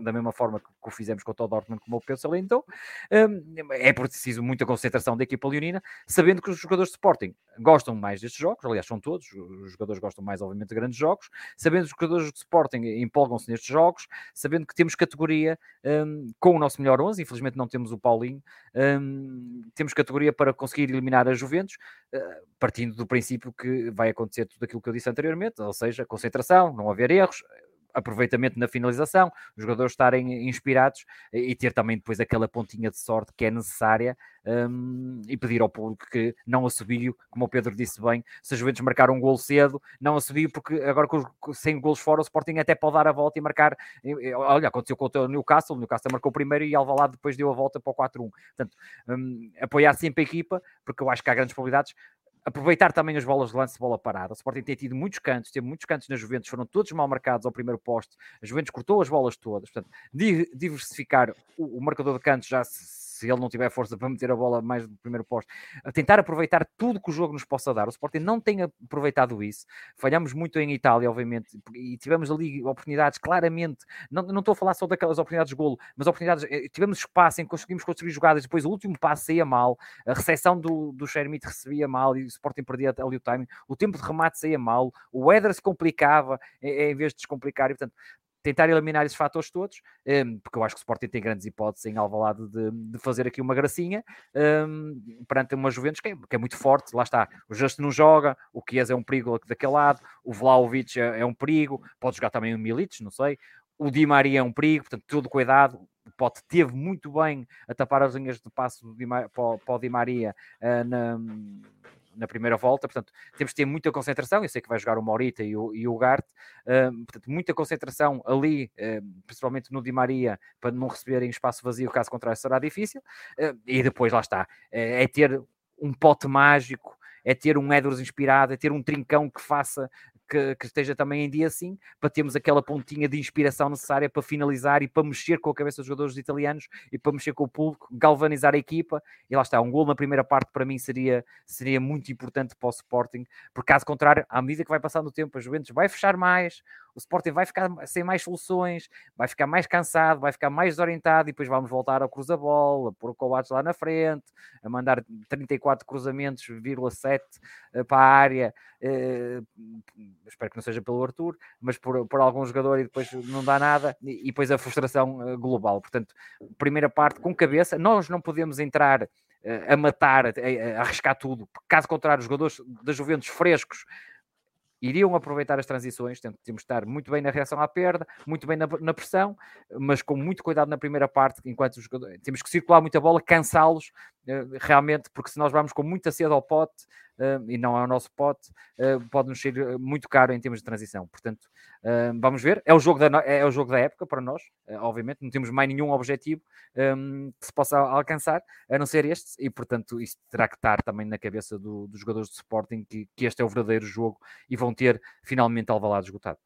da, mesma forma que, que o fizemos com o Dortmund, como o Pedro salientou. Um, é preciso muita concentração da equipa leonina, sabendo que os jogadores de Sporting gostam mais destes jogos, aliás, são todos, os jogadores gostam mais, obviamente, de grandes jogos, sabendo que os jogadores de Sporting empolgam-se nestes jogos, sabendo que temos categoria um, com o nosso melhor 11, infelizmente não temos o Paulinho, um, temos categoria para conseguir eliminar a Juventus, uh, partindo do princípio que vai acontecer tudo aquilo que eu disse anteriormente, ou seja, concentração, não haver erros, aproveitamento na finalização, os jogadores estarem inspirados e ter também depois aquela pontinha de sorte que é necessária um, e pedir ao público que não assobie, como o Pedro disse bem, se a Juventus marcar um gol cedo, não assobie, porque agora com 100 golos fora o Sporting até pode dar a volta e marcar, olha, aconteceu com o Newcastle, o Newcastle marcou primeiro e Alvalade depois deu a volta para o 4-1, portanto, um, apoiar sempre a equipa, porque eu acho que há grandes probabilidades, aproveitar também as bolas de lance de bola parada. O Sporting tem tido muitos cantos, teve muitos cantos na Juventus, foram todos mal marcados ao primeiro posto. A Juventus cortou as bolas todas. Portanto, diversificar o, o marcador de cantos já se se ele não tiver força para meter a bola mais do primeiro posto, a tentar aproveitar tudo que o jogo nos possa dar. O Sporting não tem aproveitado isso. Falhamos muito em Itália, obviamente, e tivemos ali oportunidades claramente. Não, não estou a falar só daquelas oportunidades de golo, mas oportunidades. Eh, tivemos espaço em que conseguimos construir jogadas. Depois o último passo saía mal, a recepção do, do Shermit recebia mal e o Sporting perdia ali o timing. O tempo de remate saía mal, o Éder se complicava em, em vez de descomplicar. E, portanto, tentar eliminar esses fatores todos, um, porque eu acho que o Sporting tem grandes hipóteses em Alvalade de, de fazer aqui uma gracinha um, perante uma Juventus que é, que é, muito forte, lá está, o Justo não joga, o Chiesa é um perigo daquele lado, o Vlaovic é, é um perigo, pode jogar também o Milic, não sei, o Di Maria é um perigo, portanto, todo cuidado, Pote teve muito bem a tapar as linhas de passo para o Di Maria uh, na na primeira volta, portanto, temos de ter muita concentração, eu sei que vai jogar o Morita e o, e o Garte, uh, portanto, muita concentração ali, uh, principalmente no Di Maria, para não receberem espaço vazio, caso contrário será difícil, uh, e depois lá está, é ter um pote mágico, é ter um Edwards inspirado, é ter um trincão que faça que, que, esteja também em dia assim, para termos aquela pontinha de inspiração necessária para finalizar e para mexer com a cabeça dos jogadores italianos e para mexer com o público, galvanizar a equipa. E lá está, um gol na primeira parte para mim seria, seria muito importante para o Sporting, porque caso contrário, à medida que vai passando o tempo, a Juventus vai fechar mais, o Sporting vai ficar sem mais soluções, vai ficar mais cansado, vai ficar mais desorientado e depois vamos voltar ao cruza-bola, pôr o Coates lá na frente, a mandar 34 cruzamentos, 7 eh, para a área. Uh, espero que não seja pelo Arthur, mas por, por algum jogador e depois não dá nada e, e depois a frustração uh, global. Portanto, primeira parte com cabeça, nós não podemos entrar a matar, a arriscar tudo, caso contrário, os jogadores da Juventus frescos iriam aproveitar as transições, temos de estar muito bem na reação à perda, muito bem na, na pressão, mas com muito cuidado na primeira parte, enquanto os jogadores, temos que circular muita bola, cansá-los uh, realmente, porque se nós vamos com muita sede ao pote, e não é o nosso pote, uh, pode-nos ser muito caro em termos de transição. Portanto, vamos ver. É o, jogo da, é o jogo da época para nós, obviamente, não temos mais nenhum objetivo que se possa alcançar, a não ser este, e portanto, isso terá que estar também na cabeça do, dos jogadores de Sporting, que, que este é o verdadeiro jogo e vão ter finalmente Alvalade esgotado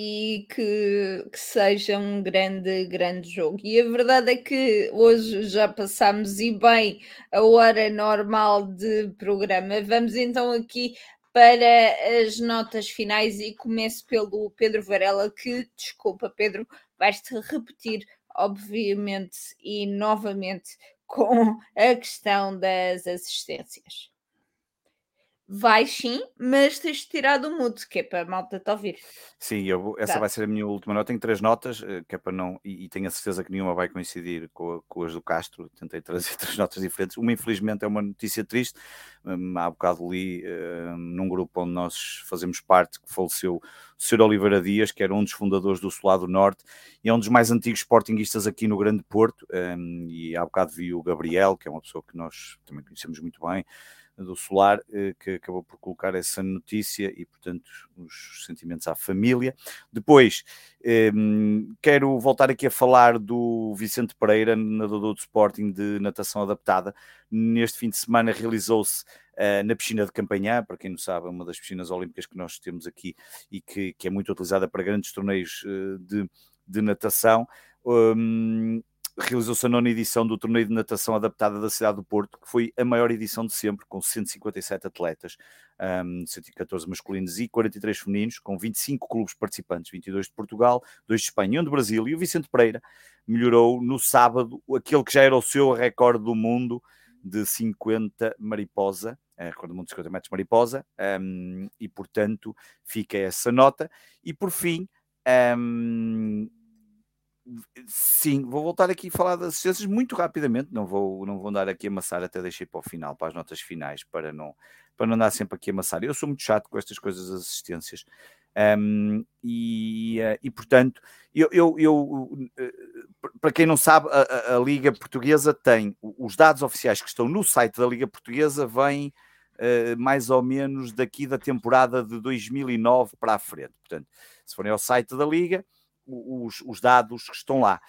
e que, que, seja um grande, grande jogo. E a verdade é que hoje já passámos e bem a hora normal de programa. Vamos então aqui para as notas finais e começo pelo Pedro Varela, que, desculpa, Pedro, vais-te repetir, obviamente e novamente, com a questão das assistências. Vai sim, mas tens de tirar do mudo, que é para a malta te ouvir. Sim, eu, essa tá. vai ser a minha última nota. Tenho três notas, eh, que é para não. E, e tenho a certeza que nenhuma vai coincidir com, a, com as do Castro. Tentei trazer três notas diferentes. Uma, infelizmente, é uma notícia triste. Um, há bocado li um, num grupo onde nós fazemos parte que faleceu o Sr. Oliveira Dias, que era um dos fundadores do Solado Norte e é um dos mais antigos sportinguistas aqui no Grande Porto. Um, e há bocado vi o Gabriel, que é uma pessoa que nós também conhecemos muito bem do Solar, eh, que acabou por colocar essa notícia e, portanto, os sentimentos à família. Depois, ehm, quero voltar aqui a falar do Vicente Pereira, nadador do Sporting de natação adaptada. Neste fim de semana realizou-se uh, na piscina de Campanhã, para quem não sabe, é uma das piscinas olímpicas que nós temos aqui e que, que é muito utilizada para grandes torneios uh, de, de natação. Um, realizou-se a nona edição do torneio de natação adaptada da cidade do Porto, que foi a maior edição de sempre, com 157 atletas, um, 114 masculinos e 43 femininos, com 25 clubes participantes, 22 de Portugal, 2 de Espanha e 1 de Brasil, e o Vicente Pereira melhorou no sábado aquele que já era o seu recorde do mundo de 50 mariposa, recorde do mundo de 50 metros mariposa, um, e portanto fica essa nota. E por fim, um, sim, vou voltar aqui a falar das assistências muito rapidamente, não vou, não vou andar aqui a amassar, até deixei para o final, para as notas finais, para não, para não andar sempre aqui a amassar. Eu sou muito chato com estas coisas das assistências. Um, e, uh, e, portanto, eu, eu, eu, eh, para quem não sabe, a, a, Liga Portuguesa tem os dados oficiais que estão no site da Liga Portuguesa, vêm uh, mais ou menos daqui da temporada de 2009 para a frente. Portanto, se forem ao site da Liga, os, os, dados que estão lá.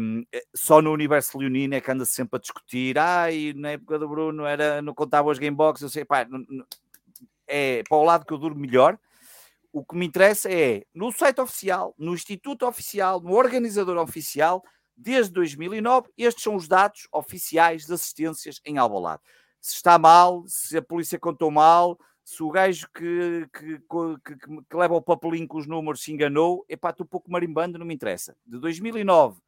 Um, só no universo leonino é que anda -se sempre a discutir. Ai, na época do Bruno era, não contava os gamebox. Eu sei, pá, é para o lado que eu durmo melhor o que me interessa é no site oficial, no instituto oficial, no organizador oficial, desde 2009, estes são os dados oficiais de assistências em Alvalade. Se está mal, se a polícia contou mal, se o gajo que, que, que, que leva o papelinho com os números se enganou, é para tu pouco marimbando, não me interessa. De 2009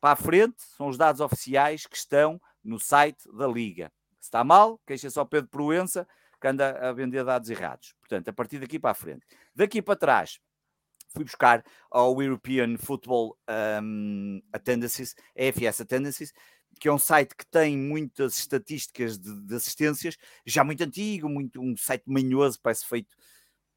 para a frente, são os dados oficiais que estão no site da Liga. Se está mal, queixa só Pedro Proença, que anda a vender dados errados. Portanto, a partir daqui para a frente. Daqui para trás, fui buscar ao European Football um, Attendances, EFS Attendances, que é um site que tem muitas estatísticas de, de, assistências, já muito antigo, muito, um site manhoso, parece feito,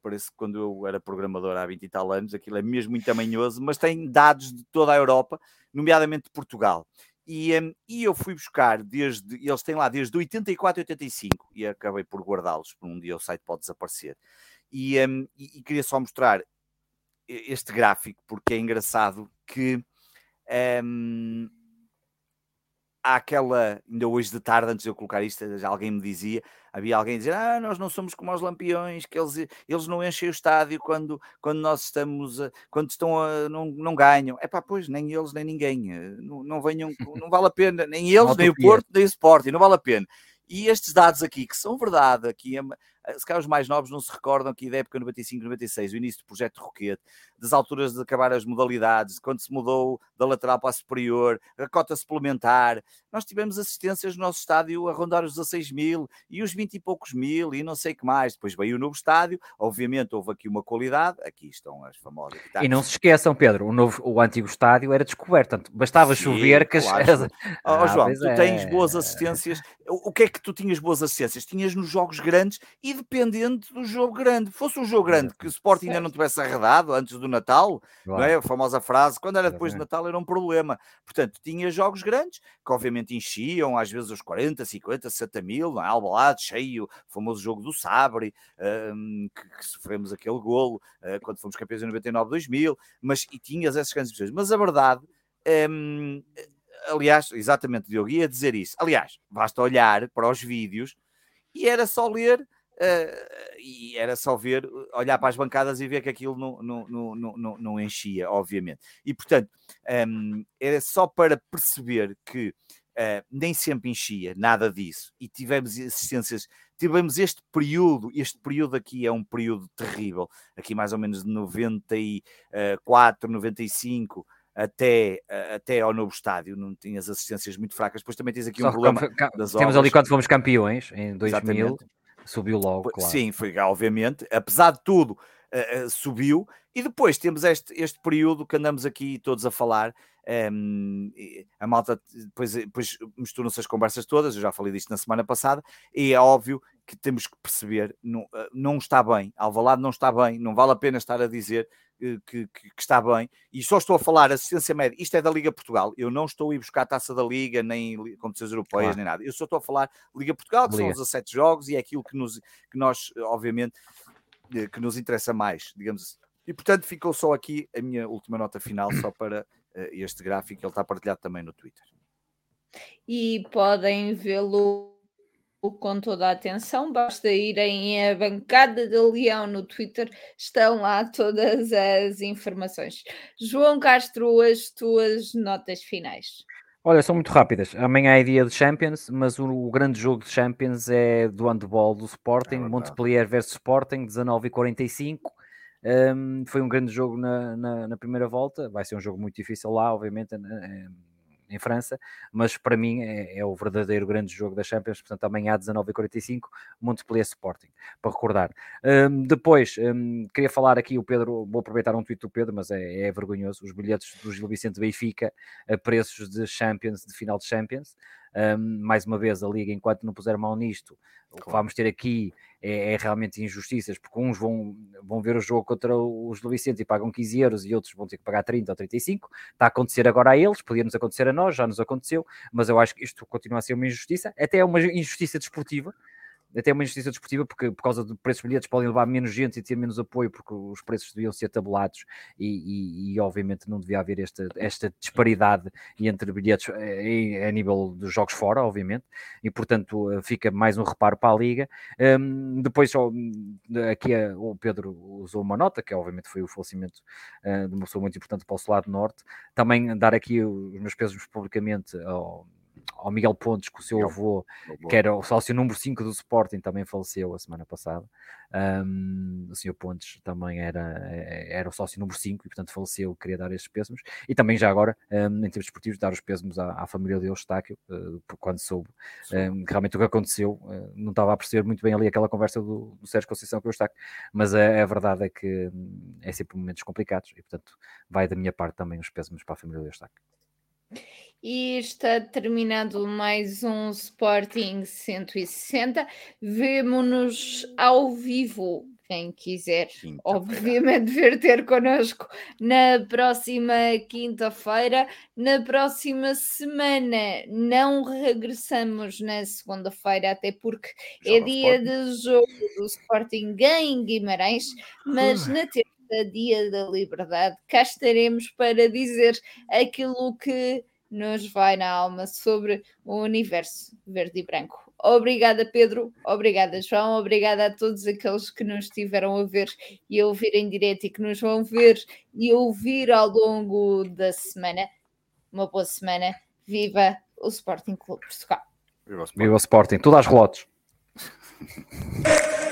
parece que quando eu era programador há 20 e tal anos, aquilo é mesmo muito manhoso, mas tem dados de toda a Europa, nomeadamente de Portugal. E, um, e eu fui buscar desde, eles têm lá desde 84 e 85, e acabei por guardá-los, por um dia o site pode desaparecer. E, um, e, e, queria só mostrar este gráfico, porque é engraçado que um, há aquela, ainda hoje de tarde, antes de eu colocar isto, alguém me dizia, havia alguém a dizer, ah, nós não somos como os lampiões, que eles, eles não enchem o estádio quando, quando nós estamos, a, quando estão a, não, não ganham. É pá, pois, nem eles, nem ninguém, eh, não, não venham, não vale a pena, nem eles, nem o Porto, nem o Sporting, não vale a pena. E estes dados aqui, que são verdade, aqui se calhar os mais novos não se recordam aqui da época 95, 96, o início do projeto Roquete, das alturas de acabar as modalidades, quando se mudou da lateral para a superior, a cota suplementar, nós tivemos assistências no nosso estádio a rondar os 16 mil e os 20 e poucos mil e não sei o que mais. Depois veio o novo estádio, obviamente houve aqui uma qualidade, aqui estão as famosas. E não se esqueçam, Pedro, o, novo, o antigo estádio era descoberto, portanto, bastava Sim, chover que claro. as... Oh, João, tu é. tens boas assistências, o que é que tu tinhas boas assistências? Tinhas nos jogos grandes e dependente do jogo grande. Fosse um jogo grande que o Sporting ainda não tivesse arredado antes do Natal, claro. não é? A famosa frase, quando era depois do Natal era um problema. Portanto, tinha jogos grandes que obviamente enchiam, às vezes os 40, 50, 60 mil, não é? Albalade cheio, o famoso jogo do Sabre, um, que, que, sofremos aquele golo uh, quando fomos campeões em 99, 2000, mas e tinhas essas grandes pessoas. Mas a verdade, um, aliás, exatamente, Diogo, ia dizer isso. Aliás, basta olhar para os vídeos e era só ler Uh, e era só ver, olhar para as bancadas e ver que aquilo não, não, não, não, não enchia, obviamente. E portanto, um, era só para perceber que uh, nem sempre enchia, nada disso. E tivemos assistências, tivemos este período, este período aqui é um período terrível, aqui mais ou menos de 94, 95 até, até ao novo estádio, não tinhas assistências muito fracas. Depois também tens aqui um Só problema das Temos ali quando fomos campeões, em 2000, Exatamente subiu logo, claro. Sim, foi, obviamente, apesar de tudo, uh, uh, subiu. E depois temos este, este período que andamos aqui todos a falar. Um, a malta depois, depois misturam-se as conversas todas. Eu já falei disto na semana passada. E é óbvio que temos que perceber: não, uh, não está bem, Alvalade não está bem, não vale a pena estar a dizer que, que, que, está bem, e só estou a falar assistência média, isto é da Liga Portugal, eu não estou a ir buscar a taça da Liga, nem competições europeias, claro. nem nada, eu só estou a falar Liga Portugal, que Liga. são os 17 jogos, e é aquilo que, nos, que nós, obviamente, eh, que nos interessa mais, digamos assim. E portanto ficou só aqui a minha última nota final, só para este gráfico, ele está partilhado também no Twitter. E podem vê-lo com toda a atenção, basta irem à bancada de Leão no Twitter, estão lá todas as informações. João Castro, as tuas notas finais. Olha, são muito rápidas. Amanhã é dia de Champions, mas o, o grande jogo de Champions é do handball do Sporting, é Montpellier versus Sporting, 19h45. Um, foi um grande jogo na, na, na, primeira volta, vai ser um jogo muito difícil lá, obviamente, em França, mas para mim é, é, o verdadeiro grande jogo da Champions, portanto amanhã às 19h45, Montpellier Sporting, para recordar. Um, depois, um, queria falar aqui, o Pedro, vou aproveitar um tweet do Pedro, mas é, é vergonhoso, os bilhetes do Gil Vicente Benfica a preços de Champions, de final de Champions, um, mais uma vez, a Liga, enquanto não puser mão nisto, o que vamos ter aqui é, é, realmente injustiças, porque uns vão, vão ver o jogo contra os do Vicente e pagam 15 euros e outros vão ter que pagar 30 ou 35. Está a acontecer agora a eles, podia nos acontecer a nós, já nos aconteceu, mas eu acho que isto continua a ser uma injustiça, até é uma injustiça desportiva, até uma injustiça desportiva, porque por causa do preço dos bilhetes podem levar menos gente e ter menos apoio, porque os preços deviam ser tabulados e, e, e obviamente não devia haver esta, esta disparidade entre bilhetes eh, a, nível dos jogos fora, obviamente, e portanto eh, fica mais um reparo para a Liga. Um, depois, aqui eh, o Pedro usou uma nota, que obviamente foi o falecimento uh, de uma pessoa muito importante para o lado norte. Também dar aqui os meus pesos publicamente ao ao Miguel Pontes, que o seu avô, que era o sócio número 5 do Sporting, também faleceu a semana passada. Um, o senhor Pontes também era, eh, era o sócio número 5 e, portanto, faleceu. Queria dar estes pêsames. E também, já agora, um, em termos esportivos, dar os pêsames à, à família de Eustáquio, uh, quando soube um, realmente o que aconteceu. Uh, não estava a perceber muito bem ali aquela conversa do, do Sérgio Conceição com o Eustáquio, mas a, a, verdade é que hum, é sempre momentos complicados e, portanto, vai da minha parte também os pêsames para a família de Eustáquio. E está terminando mais um Sporting 160. Vemo-nos ao vivo, quem quiser, obviamente, ver ter connosco na próxima quinta-feira. Na próxima semana não regressamos na segunda-feira, até porque Joga é dia Sporting. de jogo do Sporting em Guimarães, mas na terça, dia da liberdade, cá estaremos para dizer aquilo que nos vai na alma sobre o universo verde e branco. Obrigada, Pedro. Obrigada, João. Obrigada a todos aqueles que nos estiveram a ver e a ouvir em direto e que nos vão ver e ouvir ao longo da semana. Uma boa semana. Viva o Sporting Clube Portugal. Viva o Sporting. Viva o Sporting. Tudo às relotes.